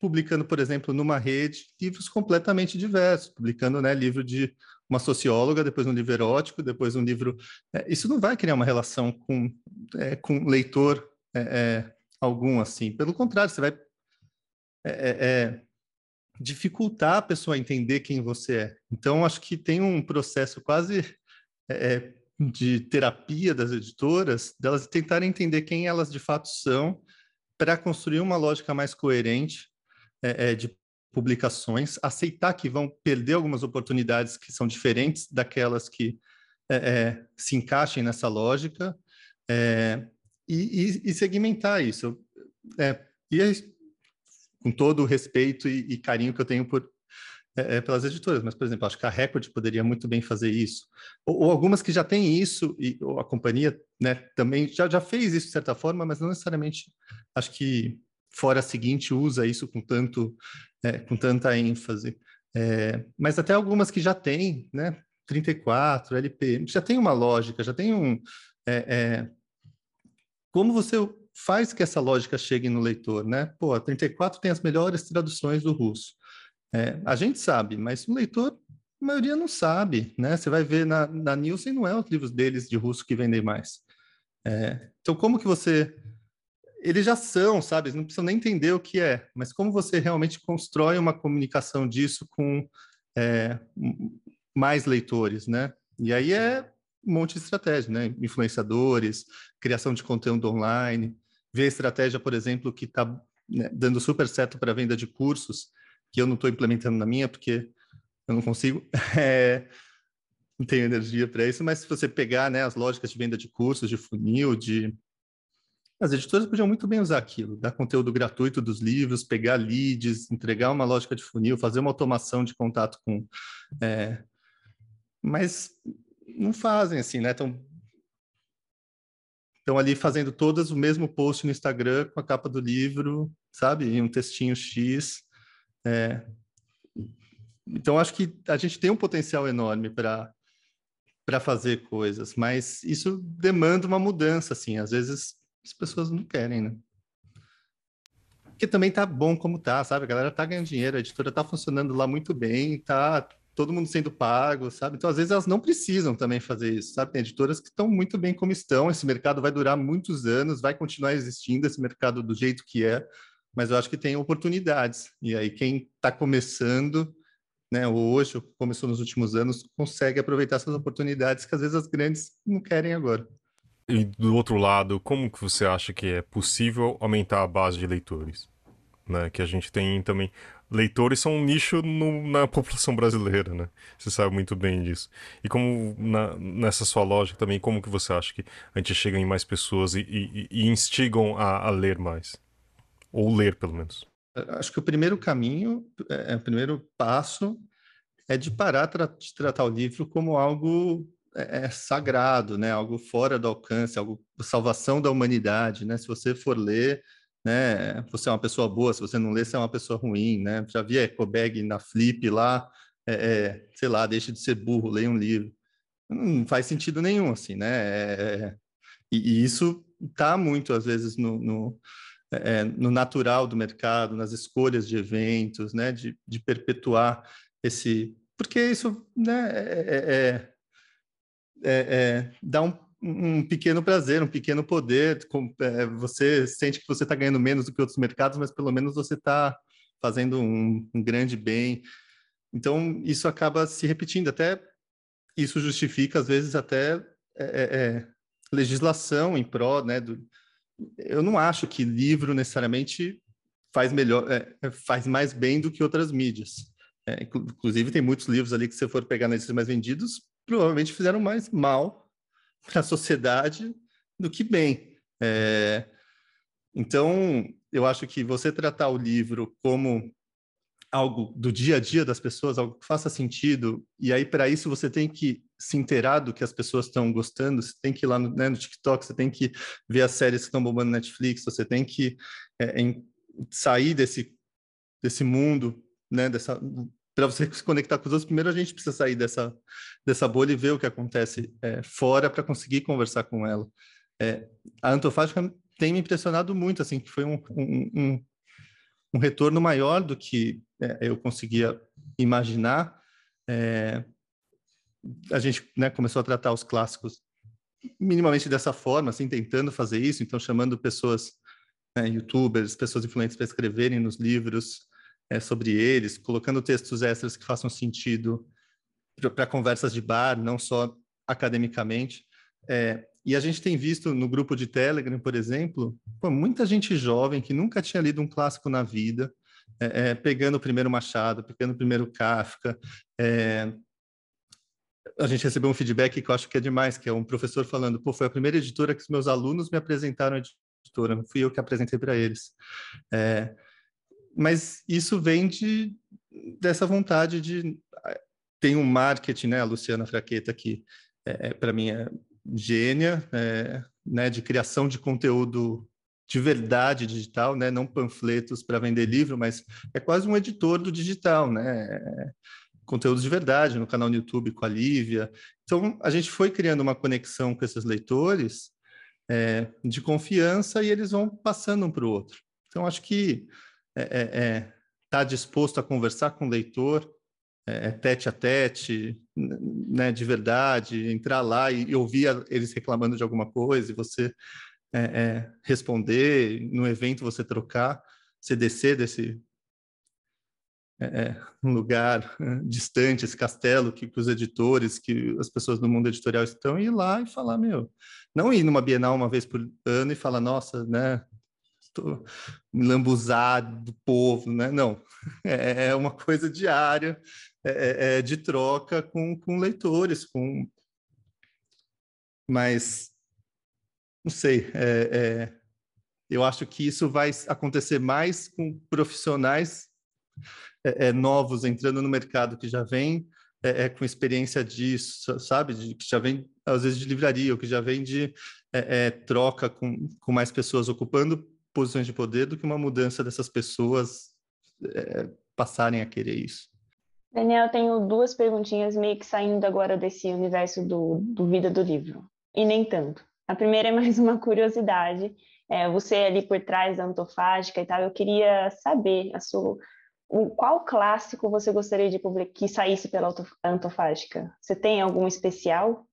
publicando, por exemplo, numa rede, livros completamente diversos, publicando né, livro de uma socióloga, depois um livro erótico, depois um livro... É, isso não vai criar uma relação com, é, com leitor é, é, algum, assim. Pelo contrário, você vai dificultar a pessoa entender quem você é. Então, acho que tem um processo quase é, é, de terapia das editoras, delas tentarem entender quem elas de fato são, para construir uma lógica mais coerente é, é, de publicações, aceitar que vão perder algumas oportunidades que são diferentes daquelas que é, é, se encaixem nessa lógica, e, e, segmentar isso. e com todo o respeito e, e carinho que eu tenho por, é, é, pelas editoras, mas, por exemplo, acho que a Record poderia muito bem fazer isso, ou, ou algumas que já têm isso, e a companhia né, também já, já fez isso de certa forma, mas não necessariamente, acho que fora a seguinte usa isso com, tanto, é, com tanta ênfase. É, mas até algumas que já têm, né, 34, LP, já tem uma lógica, já tem um... É, é, como você faz que essa lógica chegue no leitor, né? Pô, a 34 tem as melhores traduções do russo. É, a gente sabe, mas o leitor, a maioria não sabe, né? Você vai ver na, na Nielsen, não é os livros deles de russo que vendem mais. É, então, como que você... Eles já são, sabe? Não precisam nem entender o que é, mas como você realmente constrói uma comunicação disso com é, mais leitores, né? E aí é um monte de estratégia, né? Influenciadores, criação de conteúdo online, ver a estratégia, por exemplo, que está né, dando super certo para venda de cursos, que eu não estou implementando na minha, porque eu não consigo, é, não tenho energia para isso, mas se você pegar né, as lógicas de venda de cursos, de funil, de... As editoras podiam muito bem usar aquilo, dar conteúdo gratuito dos livros, pegar leads, entregar uma lógica de funil, fazer uma automação de contato com... É... Mas não fazem assim, né? Estão estão ali fazendo todas o mesmo post no Instagram com a capa do livro, sabe? E um textinho X. É... Então, acho que a gente tem um potencial enorme para para fazer coisas, mas isso demanda uma mudança, assim. Às vezes as pessoas não querem, né? Porque também tá bom como tá, sabe? A galera tá ganhando dinheiro, a editora tá funcionando lá muito bem, tá todo mundo sendo pago, sabe? Então, às vezes, elas não precisam também fazer isso, sabe? Tem editoras que estão muito bem como estão, esse mercado vai durar muitos anos, vai continuar existindo esse mercado do jeito que é, mas eu acho que tem oportunidades. E aí, quem está começando, né, hoje, ou começou nos últimos anos, consegue aproveitar essas oportunidades que às vezes as grandes não querem agora. E do outro lado, como que você acha que é possível aumentar a base de leitores? Né? Que a gente tem também. Leitores são um nicho no, na população brasileira, né? Você sabe muito bem disso. E como na, nessa sua lógica também, como que você acha que a gente chega em mais pessoas e, e, e instigam a, a ler mais? Ou ler, pelo menos. Acho que o primeiro caminho, é, é, o primeiro passo é de parar de tratar o livro como algo é, é, sagrado, né? Algo fora do alcance, algo salvação da humanidade, né? Se você for ler, né? Você é uma pessoa boa. Se você não ler, você é uma pessoa ruim, né? Já vi Ecobag na Flip lá, é, é, sei lá, deixa de ser burro, leia um livro. Não faz sentido nenhum, assim, né? É, é e, e, isso tá muito às vezes no, no é, no natural do mercado, nas escolhas de eventos, né, de, de perpetuar esse, porque isso, né, é, é, é dá um, um, pequeno prazer, um pequeno poder, com, você sente que você está ganhando menos do que outros mercados, mas pelo menos você está fazendo um, um grande bem. Então isso acaba se repetindo, até isso justifica às vezes até é, é, legislação em prol né, do, eu não acho que livro necessariamente faz melhor, é, é, faz mais bem do que outras mídias. É, inclusive, tem muitos livros ali que, se for pegar nesses mais vendidos, provavelmente fizeram mais mal para a sociedade do que bem. É, então, eu acho que você tratar o livro como algo do dia a dia das pessoas, algo que faça sentido, e aí para isso você tem que se inteirar do que as pessoas estão gostando, você tem que ir lá no, né, no TikTok, você tem que ver as séries que estão bombando no Netflix, você tem que é, em, sair desse, desse mundo, né, dessa para você se conectar com os outros, primeiro a gente precisa sair dessa, dessa bolha e ver o que acontece é, fora para conseguir conversar com ela. É, a Antofágica tem me impressionado muito, assim, que foi um, um, um, um retorno maior do que é, eu conseguia imaginar. É, a gente né, começou a tratar os clássicos minimamente dessa forma, assim, tentando fazer isso, então chamando pessoas, né, youtubers, pessoas influentes para escreverem nos livros é, sobre eles, colocando textos extras que façam sentido para conversas de bar, não só academicamente. É, e a gente tem visto no grupo de Telegram, por exemplo, pô, muita gente jovem que nunca tinha lido um clássico na vida, é, é, pegando o primeiro Machado, pegando o primeiro Kafka. É, a gente recebeu um feedback que eu acho que é demais, que é um professor falando, pô, foi a primeira editora que os meus alunos me apresentaram a editora, não fui eu que apresentei para eles. É, mas isso vem de, dessa vontade de... Tem um marketing, né, a Luciana Fraqueta, que é, para mim é gênia, é, né, de criação de conteúdo de verdade digital, né? não panfletos para vender livro, mas é quase um editor do digital, né? conteúdos de verdade no canal no YouTube com a Lívia. Então, a gente foi criando uma conexão com esses leitores é, de confiança e eles vão passando um para o outro. Então, acho que é, é, é tá disposto a conversar com o leitor, é, tete a tete, né, de verdade, entrar lá e, e ouvir a, eles reclamando de alguma coisa e você é, é, responder, no evento você trocar, você descer desse lugar distante, esse castelo que, que, os editores, que as pessoas do mundo editorial estão, e ir lá e falar, meu, não ir numa Bienal uma vez por ano e falar, nossa, né, estou lambuzado do povo, né? Não, é, é uma coisa diária, é, é, de troca com, com leitores, com... Mas não sei, é, é, eu acho que isso vai acontecer mais com profissionais é, é novos entrando no mercado que já vem é, é, com experiência disso, sabe? De, que já vem, às vezes, de livraria, ou que já vem de troca com, com mais pessoas ocupando posições de poder, do que uma mudança dessas pessoas passarem a querer isso. Daniel, tenho duas perguntinhas meio que saindo agora desse universo do, do vida do livro, e nem tanto. A primeira é mais uma curiosidade. É, você ali por trás da Antofágica e tal, eu queria saber a sua, o, qual clássico você gostaria de publicar, que saísse pela Antofágica? Você tem algum especial?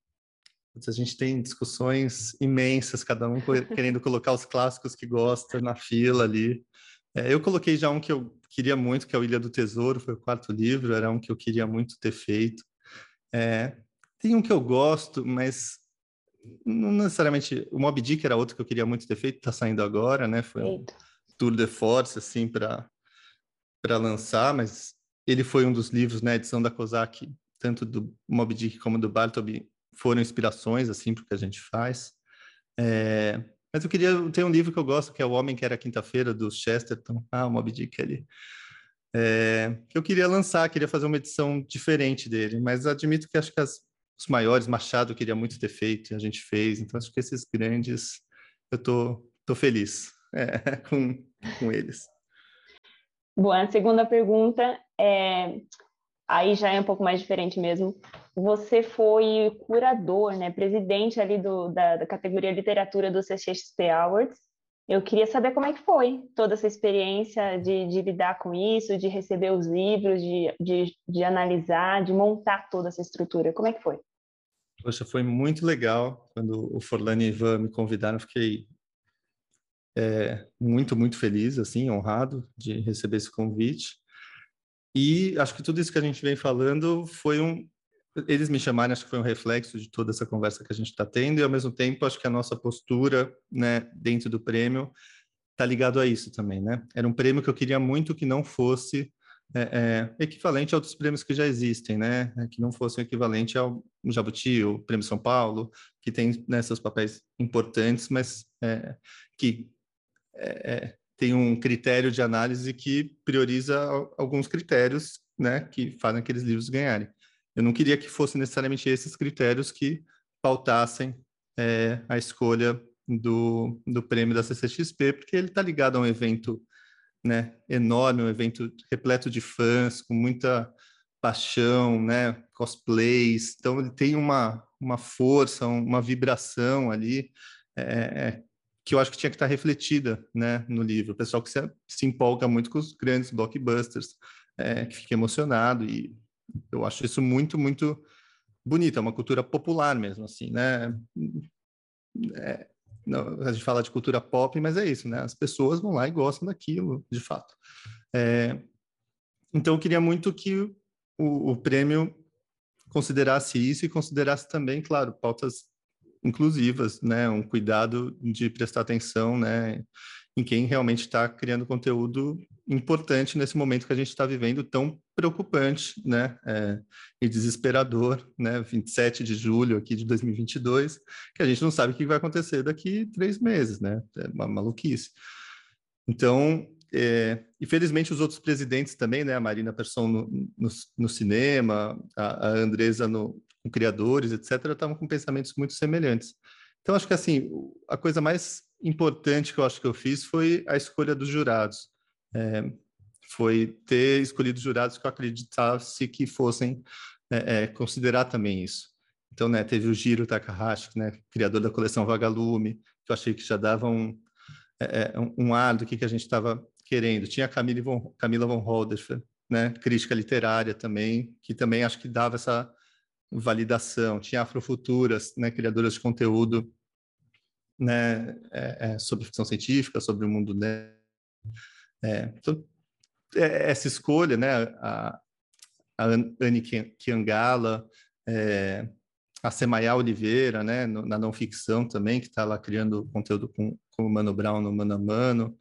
A gente tem discussões imensas, cada um querendo colocar os clássicos que gosta na fila ali. É, eu coloquei já um que eu queria muito, que é o Ilha do Tesouro, foi o quarto livro, era um que eu queria muito ter feito. É, tem um que eu gosto, mas não necessariamente. O Mob Dick era outro que eu queria muito ter feito, está saindo agora, né? Foi um tour de force, assim, para lançar, mas ele foi um dos livros, né? Edição da Kozak, tanto do Mob Dick como do Bartleby, foram inspirações, assim, para o que a gente faz. É, mas eu queria ter um livro que eu gosto, que é O Homem que Era Quinta-feira, do Chesterton. Ah, o Mob Dick ali. É, eu queria lançar, queria fazer uma edição diferente dele, mas admito que acho que as, os maiores, Machado queria muito ter feito, e a gente fez, então acho que esses grandes, eu tô, tô feliz é, com, com eles. Bom, a segunda pergunta é, aí já é um pouco mais diferente mesmo. Você foi curador, né, presidente ali do, da, da categoria literatura do CCXP Awards. Eu queria saber como é que foi toda essa experiência de, de lidar com isso, de receber os livros, de, de, de analisar, de montar toda essa estrutura. Como é que foi? Poxa, foi muito legal. Quando o Forlani e Ivan me convidaram, fiquei é, muito, muito feliz, assim, honrado de receber esse convite. E acho que tudo isso que a gente vem falando foi um. Eles me chamaram, acho que foi um reflexo de toda essa conversa que a gente está tendo, e ao mesmo tempo acho que a nossa postura, né, dentro do prêmio, está ligado a isso também, né? Era um prêmio que eu queria muito que não fosse é, é, equivalente a outros prêmios que já existem, né? É, que não fosse equivalente ao Jabuti, o Prêmio São Paulo, que tem né, seus papéis importantes, mas é, que é, é, tem um critério de análise que prioriza alguns critérios, né, que fazem aqueles livros ganharem. Eu não queria que fossem necessariamente esses critérios que pautassem é, a escolha do, do prêmio da CCXP, porque ele está ligado a um evento né, enorme, um evento repleto de fãs, com muita paixão, né, cosplays. Então ele tem uma, uma força, uma vibração ali é, é que eu acho que tinha que estar refletida né, no livro. O pessoal que se, se empolga muito com os grandes blockbusters, é, que fica emocionado, e eu acho isso muito, muito bonito. É uma cultura popular mesmo, assim, né? É, não, a gente fala de cultura pop, mas é isso, né? As pessoas vão lá e gostam daquilo, de fato. É, então, eu queria muito que o, o prêmio considerasse isso e considerasse também, claro, pautas inclusivas, né? Um cuidado de prestar atenção, né? Em quem realmente está criando conteúdo importante nesse momento que a gente está vivendo tão preocupante, né? É, e desesperador, né? 27 de julho aqui de 2022, que a gente não sabe o que vai acontecer daqui três meses, né? É uma maluquice. Então, é, infelizmente, os outros presidentes também, né? A Marina Persson no, no, no cinema, a, a Andresa no, com criadores, etc., estavam com pensamentos muito semelhantes. Então, acho que assim, a coisa mais importante que eu acho que eu fiz foi a escolha dos jurados. É, foi ter escolhido jurados que eu acreditasse que fossem é, é, considerar também isso. Então, né, teve o Giro Takahashi, né, criador da coleção Vagalume, que eu achei que já dava um, é, é, um, ar do que, que a gente estava querendo. Tinha a Camila von, von Holderfer, né, crítica literária também, que também acho que dava essa validação, tinha Afrofuturas, né, criadoras de conteúdo né, é, é, sobre ficção científica, sobre o mundo né, é, então, é, essa escolha, né, a, a Anne Kiangala, é, a Semaya Oliveira, né, no, na não ficção também, que está lá criando conteúdo com, com o Mano Brown no Mano a Mano.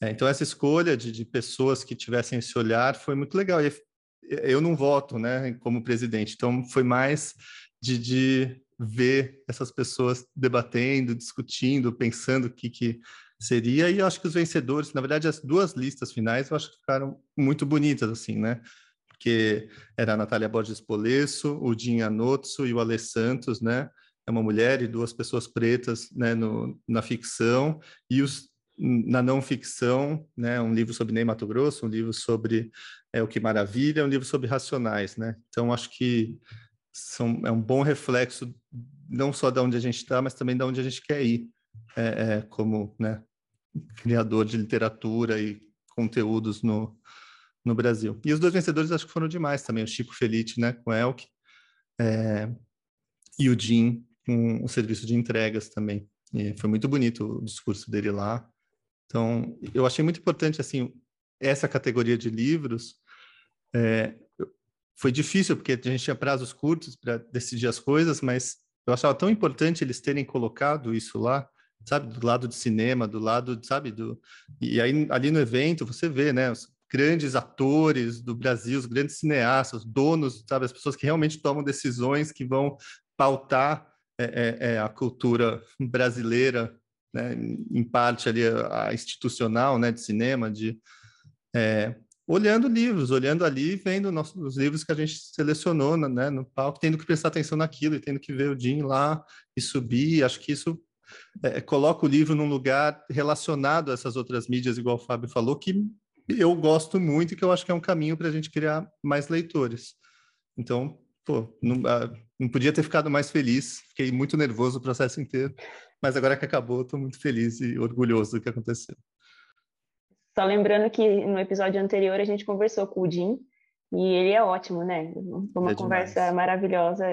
É, então, essa escolha de, de, pessoas que tivessem esse olhar foi muito legal. E eu não voto, né, como presidente. Então foi mais de, de ver essas pessoas debatendo, discutindo, pensando o que, que seria. E eu acho que os vencedores, na verdade, as duas listas finais, eu acho que ficaram muito bonitas, assim, né? Porque era a Natália Borges Polesso, o Dinha Anotso e o Ale Santos, né? É uma mulher e duas pessoas pretas né, no, na ficção, e os, na não ficção, né, um livro sobre Ney Mato Grosso, um livro sobre é o que maravilha, um livro sobre racionais, né? Então acho que são, é um bom reflexo não só de onde a gente está, mas também de onde a gente quer ir, é, é, como né, criador de literatura e conteúdos no, no Brasil. E os dois vencedores acho que foram demais também, o Chico Felite, né, com Elk, é, e o Jim com o serviço de entregas também. E foi muito bonito o discurso dele lá. Então, eu achei muito importante assim essa categoria de livros, é, foi difícil, porque a gente tinha prazos curtos para decidir as coisas, mas eu achava tão importante eles terem colocado isso lá, sabe, do lado de cinema, do lado, sabe, do e aí ali no evento você vê, né, os grandes atores do Brasil, os grandes cineastas, os donos, sabe, as pessoas que realmente tomam decisões que vão pautar é, é, é a cultura brasileira, né, em parte ali a, institucional, né, de cinema, de é, olhando livros, olhando ali, vendo nossos, os livros que a gente selecionou né, no palco, tendo que prestar atenção naquilo e tendo que ver o Jim lá e subir. Acho que isso é, coloca o livro num lugar relacionado a essas outras mídias, igual o Fábio falou, que eu gosto muito e que eu acho que é um caminho para a gente criar mais leitores. Então, pô, não, uh, não podia ter ficado mais feliz, fiquei muito nervoso o processo inteiro, mas agora que acabou, estou muito feliz e orgulhoso do que aconteceu. Só lembrando que no episódio anterior a gente conversou com o Jim e ele é ótimo, né? Uma é conversa maravilhosa.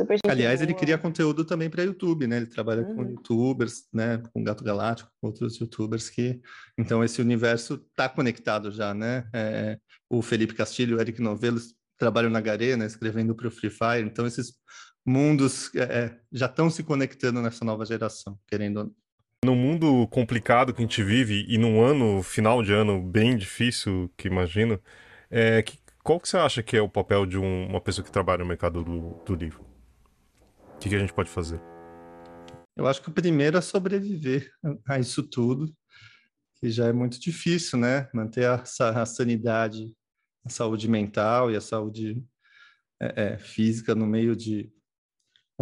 Super Aliás, ele cria conteúdo também para YouTube, né? Ele trabalha uhum. com youtubers, né? Com Gato Galáctico, com outros youtubers que... Então, esse universo está conectado já, né? É, o Felipe Castilho, o Eric Novelos trabalham na Garena, escrevendo para o Free Fire. Então, esses mundos é, é já estão se conectando nessa nova geração, querendo no mundo complicado que a gente vive e num ano, final de ano bem difícil, que imagino, é, que, qual que você acha que é o papel de um, uma pessoa que trabalha no mercado do, do livro? O que, que, a gente pode fazer? Eu acho que o primeiro é sobreviver a isso tudo, que já é muito difícil, né? Manter a, a sanidade, a saúde mental e a saúde é, é, física no meio de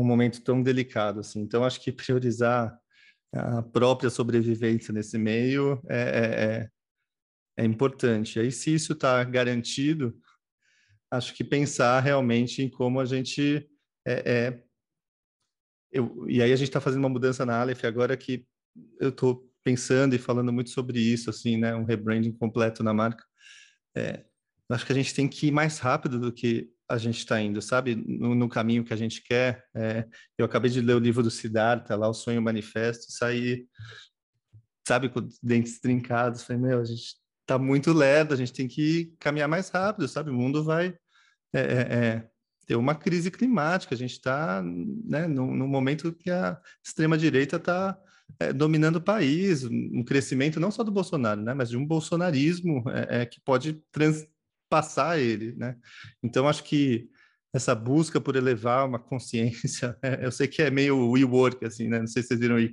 um momento tão delicado, assim. Então, acho que priorizar a própria sobrevivência nesse meio é, é, é, é importante. Aí, se isso está garantido, acho que pensar realmente em como a gente. É, é eu, e aí, a gente está fazendo uma mudança na Aleph agora que eu estou pensando e falando muito sobre isso, assim, né? Um rebranding completo na marca. É, acho que a gente tem que ir mais rápido do que a gente está indo, sabe? No, no, caminho que a gente quer. É, eu acabei de ler o livro do Siddhartha, lá, O Sonho Manifesto, saí, sabe, com os dentes trincados. Falei, meu, a gente está muito lerdo, a gente tem que caminhar mais rápido, sabe? O mundo vai é, é, é ter uma crise climática. A gente está né, num, momento que a extrema-direita está é, dominando o país, um crescimento não só do Bolsonaro, né, mas de um bolsonarismo é que pode trans, passar ele, né? Então acho que essa busca por elevar uma consciência, é, eu sei que é meio WeWork, assim, né? Não sei se vocês viram o e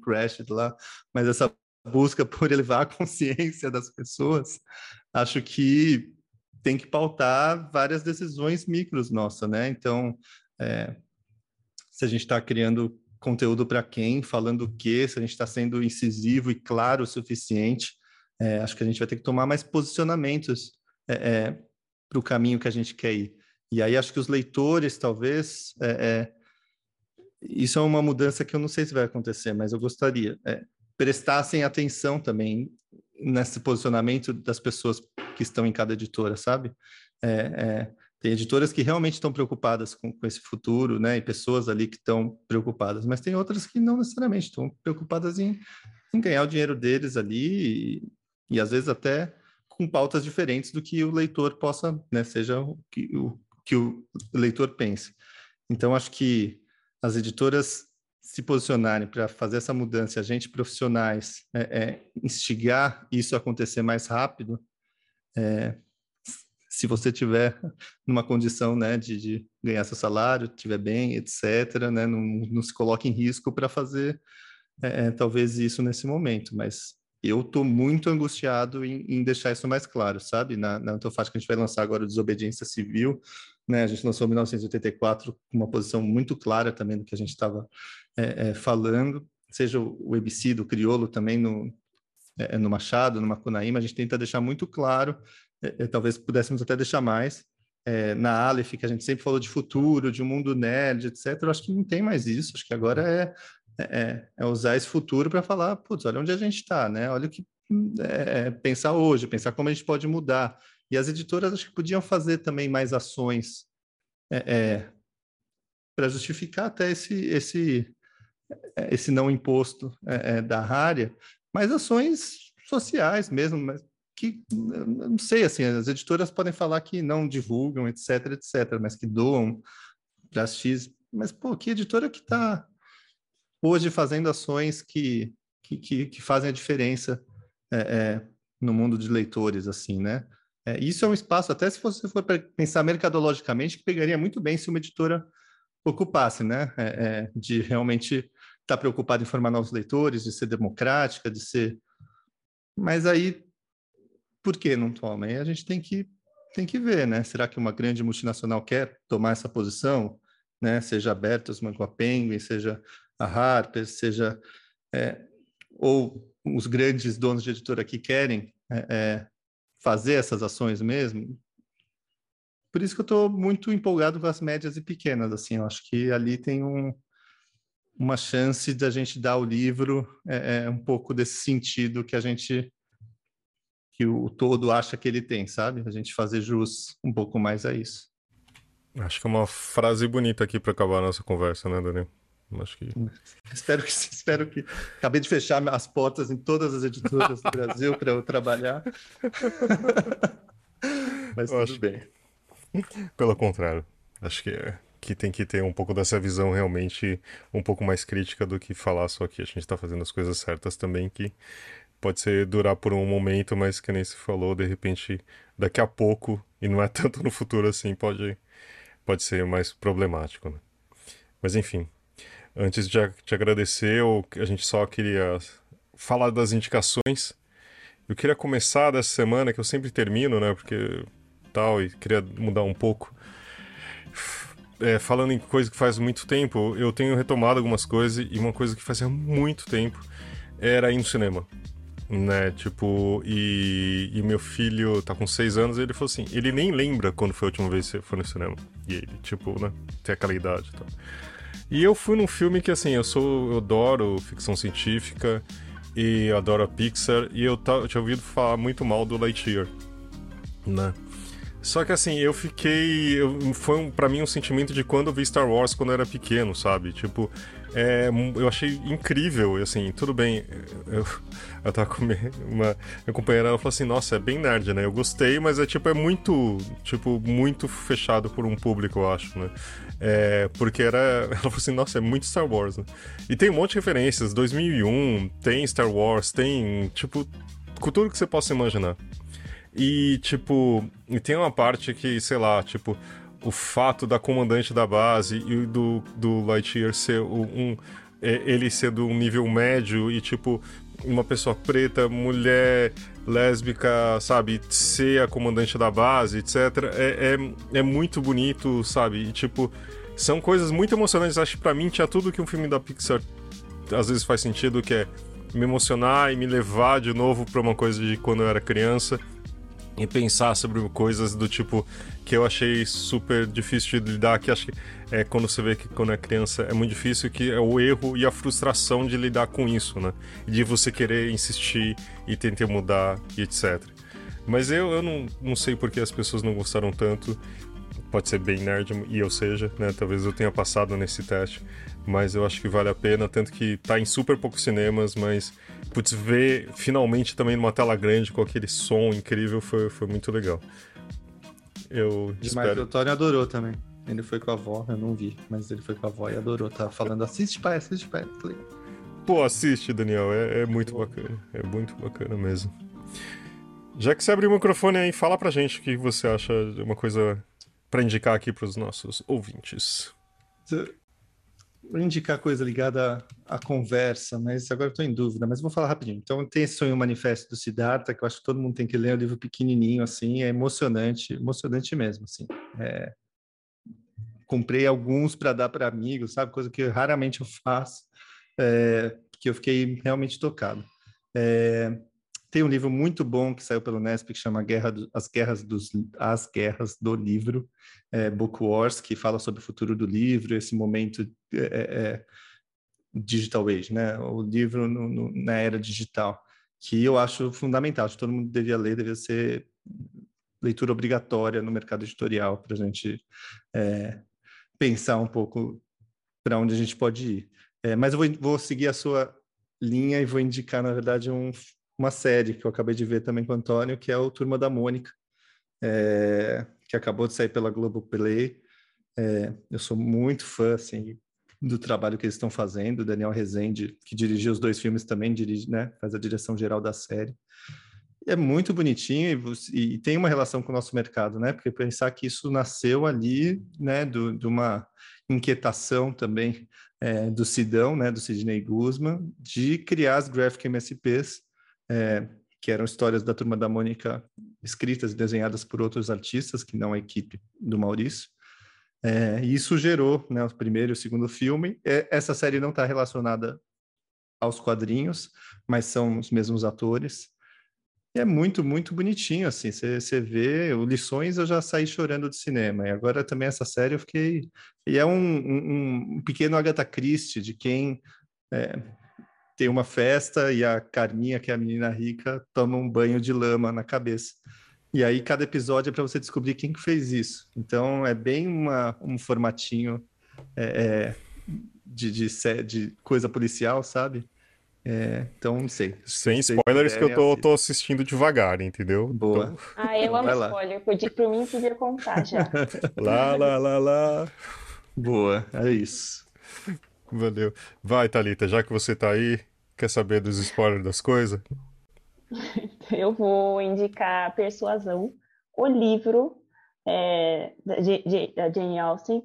lá, mas essa busca por elevar a consciência das pessoas, acho que tem que pautar várias decisões micros nossas, né? Então, é, se a gente está criando conteúdo para quem, falando o quê, se a gente está sendo incisivo e claro o suficiente, é, acho que a gente vai ter que tomar mais posicionamentos é, é para o caminho que a gente quer ir. E aí acho que os leitores, talvez, é, é, isso é uma mudança que eu não sei se vai acontecer, mas eu gostaria, é, prestassem atenção também nesse posicionamento das pessoas que estão em cada editora, sabe? É, é, tem editoras que realmente estão preocupadas com, com, esse futuro, né? E pessoas ali que estão preocupadas, mas tem outras que não necessariamente estão preocupadas em, em ganhar o dinheiro deles ali e, e às vezes até com pautas diferentes do que o leitor possa, né, seja o que o, que o leitor pense. Então, acho que as editoras se posicionarem para fazer essa mudança, a gente profissionais é, é, instigar isso a acontecer mais rápido, é, se você tiver numa condição né, de, de, ganhar seu salário, estiver bem, etc., né, não, não se coloque em risco para fazer é, é, talvez isso nesse momento, mas eu estou muito angustiado em, em, deixar isso mais claro, sabe? Na, na Antofágica que a gente vai lançar agora Desobediência Civil, né? A gente lançou em 1984 com uma posição muito clara também do que a gente estava é, é, falando, seja o Ebicida, o Criolo também no, é, no Machado, no Macunaíma, a gente tenta deixar muito claro, é, é, talvez pudéssemos até deixar mais, é, na Aleph, que a gente sempre falou de futuro, de um mundo nerd, etc. Eu acho que não tem mais isso, acho que agora é é, é, é usar esse futuro para falar, putz, olha onde a gente está, né? Olha o que é, é, pensar hoje, pensar como a gente pode mudar. E as editoras acho que podiam fazer também mais ações é, é para justificar até esse esse esse não imposto da área, mas ações sociais mesmo, mas que não sei assim, as editoras podem falar que não divulgam, etc, etc, mas que doam para X mas pô, que editora que está hoje fazendo ações que, que, que, que fazem a diferença é, é, no mundo de leitores, assim, né? É, isso é um espaço, até se você for pensar mercadologicamente, que pegaria muito bem se uma editora ocupasse, né? É, é, de realmente estar tá preocupada em formar novos leitores, de ser democrática, de ser. Mas aí, por que não toma? Aí a gente tem que, tem que ver, né? Será que uma grande multinacional quer tomar essa posição? Né? Seja a Bertelsmann com a Penguin, seja a Harper, seja. É, ou os grandes donos de editora que querem é, é, fazer essas ações mesmo. Por isso que eu estou muito empolgado com as médias e pequenas. Assim, eu acho que ali tem um, uma chance da gente dar ao livro é, é, um pouco desse sentido que a gente que o todo acha que ele tem, sabe? A gente fazer jus um pouco mais a isso. Acho que é uma frase bonita aqui para acabar a nossa conversa, né, Daniel? Acho que... espero que espero que acabei de fechar as portas em todas as editoras do Brasil para eu trabalhar. Mas eu tudo acho... bem. Pelo contrário, acho que é, que tem que ter um pouco dessa visão realmente um pouco mais crítica do que falar só que a gente está fazendo as coisas certas também que pode ser durar por um momento, mas que nem se falou, de repente daqui a pouco e não é tanto no futuro assim, pode pode ser mais problemático, né? Mas enfim, Antes de te agradecer, eu, a gente só queria falar das indicações. Eu queria começar dessa semana, que eu sempre termino, né? Porque tal, e queria mudar um pouco. É, falando em coisa que faz muito tempo, eu tenho retomado algumas coisas e uma coisa que fazia muito tempo era ir no cinema. Né, tipo, e, e meu filho tá com seis anos e ele falou assim: ele nem lembra quando foi a última vez que você foi no cinema. E ele, tipo, né, tem aquela idade e tal. E eu fui num filme que, assim, eu sou. Eu adoro ficção científica e adoro a Pixar. E eu, eu tinha ouvido falar muito mal do Lightyear, né? Só que assim, eu fiquei. Eu, foi um, para mim um sentimento de quando eu vi Star Wars quando eu era pequeno, sabe? Tipo, é, eu achei incrível, assim, tudo bem. Eu, eu tava com uma. Minha companheira ela falou assim, nossa, é bem nerd, né? Eu gostei, mas é tipo, é muito. Tipo, muito fechado por um público, eu acho, né? É, porque era. Ela falou assim, nossa, é muito Star Wars, né? E tem um monte de referências. 2001, tem Star Wars, tem, tipo, cultura que você possa imaginar. E, tipo, e tem uma parte que, sei lá, tipo, o fato da comandante da base e do, do Lightyear ser um. É, ele ser do nível médio e, tipo, uma pessoa preta, mulher, lésbica, sabe, ser a comandante da base, etc. É, é, é muito bonito, sabe? E, tipo, são coisas muito emocionantes. Acho que pra mim tinha tudo que um filme da Pixar às vezes faz sentido, que é me emocionar e me levar de novo pra uma coisa de quando eu era criança e pensar sobre coisas do tipo que eu achei super difícil de lidar, que acho que é quando você vê que quando é criança é muito difícil, que é o erro e a frustração de lidar com isso, né? De você querer insistir e tentar mudar e etc. Mas eu, eu não, não sei porque as pessoas não gostaram tanto. Pode ser bem nerd e eu seja, né? Talvez eu tenha passado nesse teste, mas eu acho que vale a pena, tanto que tá em super poucos cinemas, mas putz, ver finalmente também numa tela grande com aquele som incrível foi, foi muito legal. Eu Demais, espero... o Tony adorou também. Ele foi com a avó, eu não vi, mas ele foi com a avó e adorou. Tava falando, assiste pai, assiste pai. Pô, assiste, Daniel, é, é muito bacana. É muito bacana mesmo. Já que você abriu o microfone aí, fala pra gente o que você acha de uma coisa para indicar aqui para os nossos ouvintes vou indicar coisa ligada à, conversa, mas agora estou em dúvida, mas vou falar rapidinho. Então, tem esse sonho manifesto do Siddhartha, que eu acho que todo mundo tem que ler, é um livro pequenininho, assim, é emocionante, emocionante mesmo, assim. É... Comprei alguns para dar para amigos, sabe? Coisa que raramente eu faço, é... eu fiquei realmente tocado. É... Tem um livro muito bom que saiu pelo Nesp que chama Guerra do, As Guerras dos As Guerras do Livro, é, Book Wars, que fala sobre o futuro do livro, esse momento é, é, é, digital age, né? O livro no, no, na era digital, que eu acho fundamental. Acho que todo mundo devia ler, devia ser leitura obrigatória no mercado editorial para a gente é, pensar um pouco para onde a gente pode ir. É, mas eu vou, vou seguir a sua linha e vou indicar, na verdade, um, uma série que eu acabei de ver também com o Antônio, que é o Turma da Mônica, é, que acabou de sair pela Globoplay. É, eu sou muito fã, assim, do trabalho que eles estão fazendo. O Daniel Rezende, que dirigiu os dois filmes, também dirige, né? Faz a direção geral da série. É muito bonitinho e, e, tem uma relação com o nosso mercado, né? Porque pensar que isso nasceu ali, né? Do, de uma inquietação também é, do Sidão, né? Do Sidney Guzman, de criar as graphic MSPs, é, que eram histórias da Turma da Mônica escritas e desenhadas por outros artistas, que não a equipe do Maurício. É, e isso gerou né, o primeiro e o segundo filme. É, essa série não está relacionada aos quadrinhos, mas são os mesmos atores. E é muito, muito bonitinho, assim, você vê, o Lições eu já saí chorando do cinema, e agora também essa série eu fiquei... E é um, um, um pequeno Agatha Christie, de quem é, tem uma festa e a Carminha, que é a menina rica, toma um banho de lama na cabeça. E aí cada episódio é para você descobrir quem que fez isso. Então é bem uma, um formatinho é, é, de, de, de, coisa policial, sabe? É, então, não sei. Sem spoilers que eu tô, tô, assistindo devagar, entendeu? Boa. Então... Ah, eu amo spoiler. Podia, por mim, podia contar já. lá, lá, lá, lá. Boa, é isso. Valeu. Vai, Thalita, já que você tá aí, quer saber dos spoilers das coisas? eu vou indicar Persuasão, o livro é, da, da Jane Austen.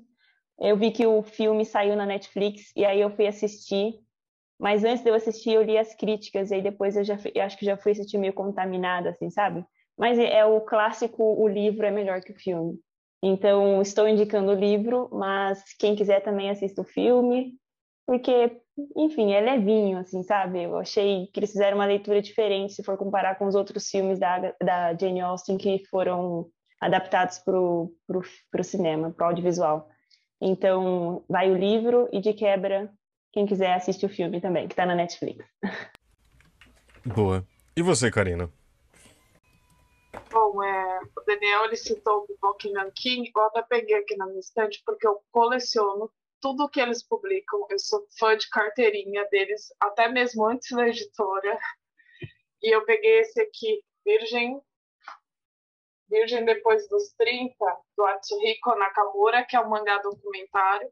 Eu vi que o filme saiu na Netflix e aí eu fui assistir. Mas antes de eu assistir, eu li as críticas e aí depois eu já eu acho que já fui assistir meio contaminada, assim, sabe? Mas é, é o clássico, o livro é melhor que o filme. Então, estou indicando o livro, mas quem quiser também assista o filme, porque enfim, é levinho, assim, sabe? Eu achei que eles fizeram uma leitura diferente se for comparar com os outros filmes da, da Jane Austen que foram adaptados para o cinema, para o audiovisual. Então, vai o livro e, de quebra, quem quiser assiste o filme também, que está na Netflix. Boa. E você, Karina? Bom, é, o Daniel ele citou o Buckingham King, eu até peguei aqui na minha estante porque eu coleciono tudo que eles publicam. Eu sou fã de carteirinha deles, até mesmo antes da editora. E eu peguei esse aqui, Virgem Virgem depois dos 30, do Atsuhiko Nakamura, que é um mangá documentário.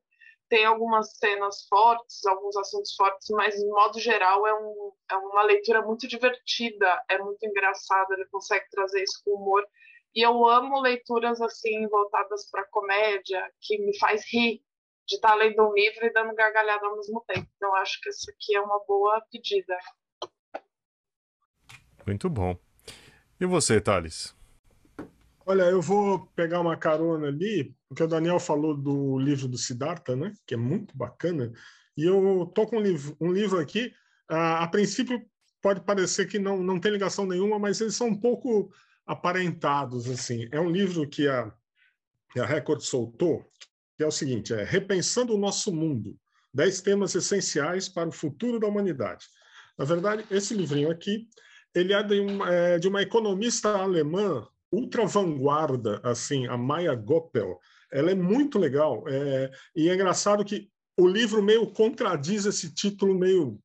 Tem algumas cenas fortes, alguns assuntos fortes, mas, de modo geral, é, um, é uma leitura muito divertida, é muito engraçada, ele consegue trazer isso com humor. E eu amo leituras assim voltadas para comédia, que me faz rir, de estar tá lendo um livro e dando gargalhada ao mesmo tempo. Então, acho que isso aqui é uma boa pedida. Muito bom. E você, Thales? Olha, eu vou pegar uma carona ali, porque o Daniel falou do livro do Siddhartha, né? Que é muito bacana. E eu tô com um livro, um livro aqui. a princípio, pode parecer que não, não tem ligação nenhuma, mas eles são um pouco aparentados, assim. É um livro que a, a Record soltou, que é o seguinte: é Repensando o Nosso Mundo, 10 temas essenciais para o futuro da humanidade. Na verdade, esse livrinho aqui, ele é de uma, é, de uma economista alemã ultra vanguarda, assim, a Maya Goppel. Ela é muito legal. É, e é engraçado que o livro meio contradiz esse título meio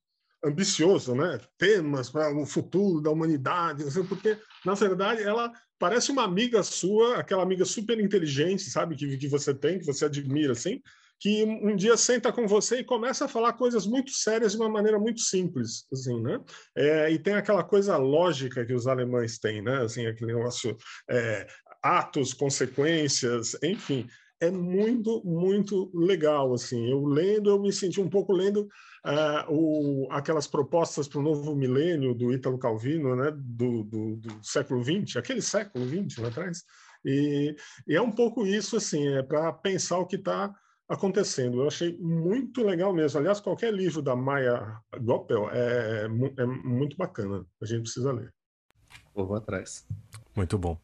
ambicioso, né? Temas para o futuro da humanidade, porque na verdade ela parece uma amiga sua, aquela amiga super inteligente, sabe, que, que você tem, que você admira, assim, que um dia senta com você e começa a falar coisas muito sérias de uma maneira muito simples, assim, né? É, e tem aquela coisa lógica que os alemães têm, né? Assim, aquele negócio, é, atos, consequências, enfim é muito, muito legal. Assim, eu lendo, eu me senti um pouco lendo uh, o, aquelas propostas para o novo milênio do Ítalo Calvino, né, do, do, do século XX, aquele século XX lá atrás. E, e, é um pouco isso, assim, é para pensar o que está acontecendo. Eu achei muito legal mesmo. Aliás, qualquer livro da Maya Goppel é, é muito bacana. A gente precisa ler. Vou atrás. Muito bom.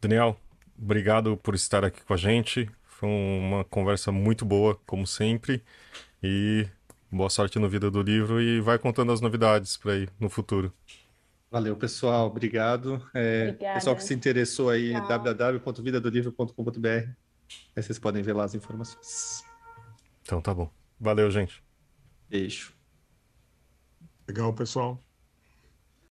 Daniel, obrigado por estar aqui com a gente. Foi uma conversa muito boa, como sempre. E boa sorte no Vida do Livro e vai contando as novidades para aí no futuro. Valeu, pessoal. Obrigado. É, pessoal que se interessou aí, www.vidadolivro.com.br. Aí vocês podem ver lá as informações. Então tá bom. Valeu, gente. Beijo. Legal, pessoal.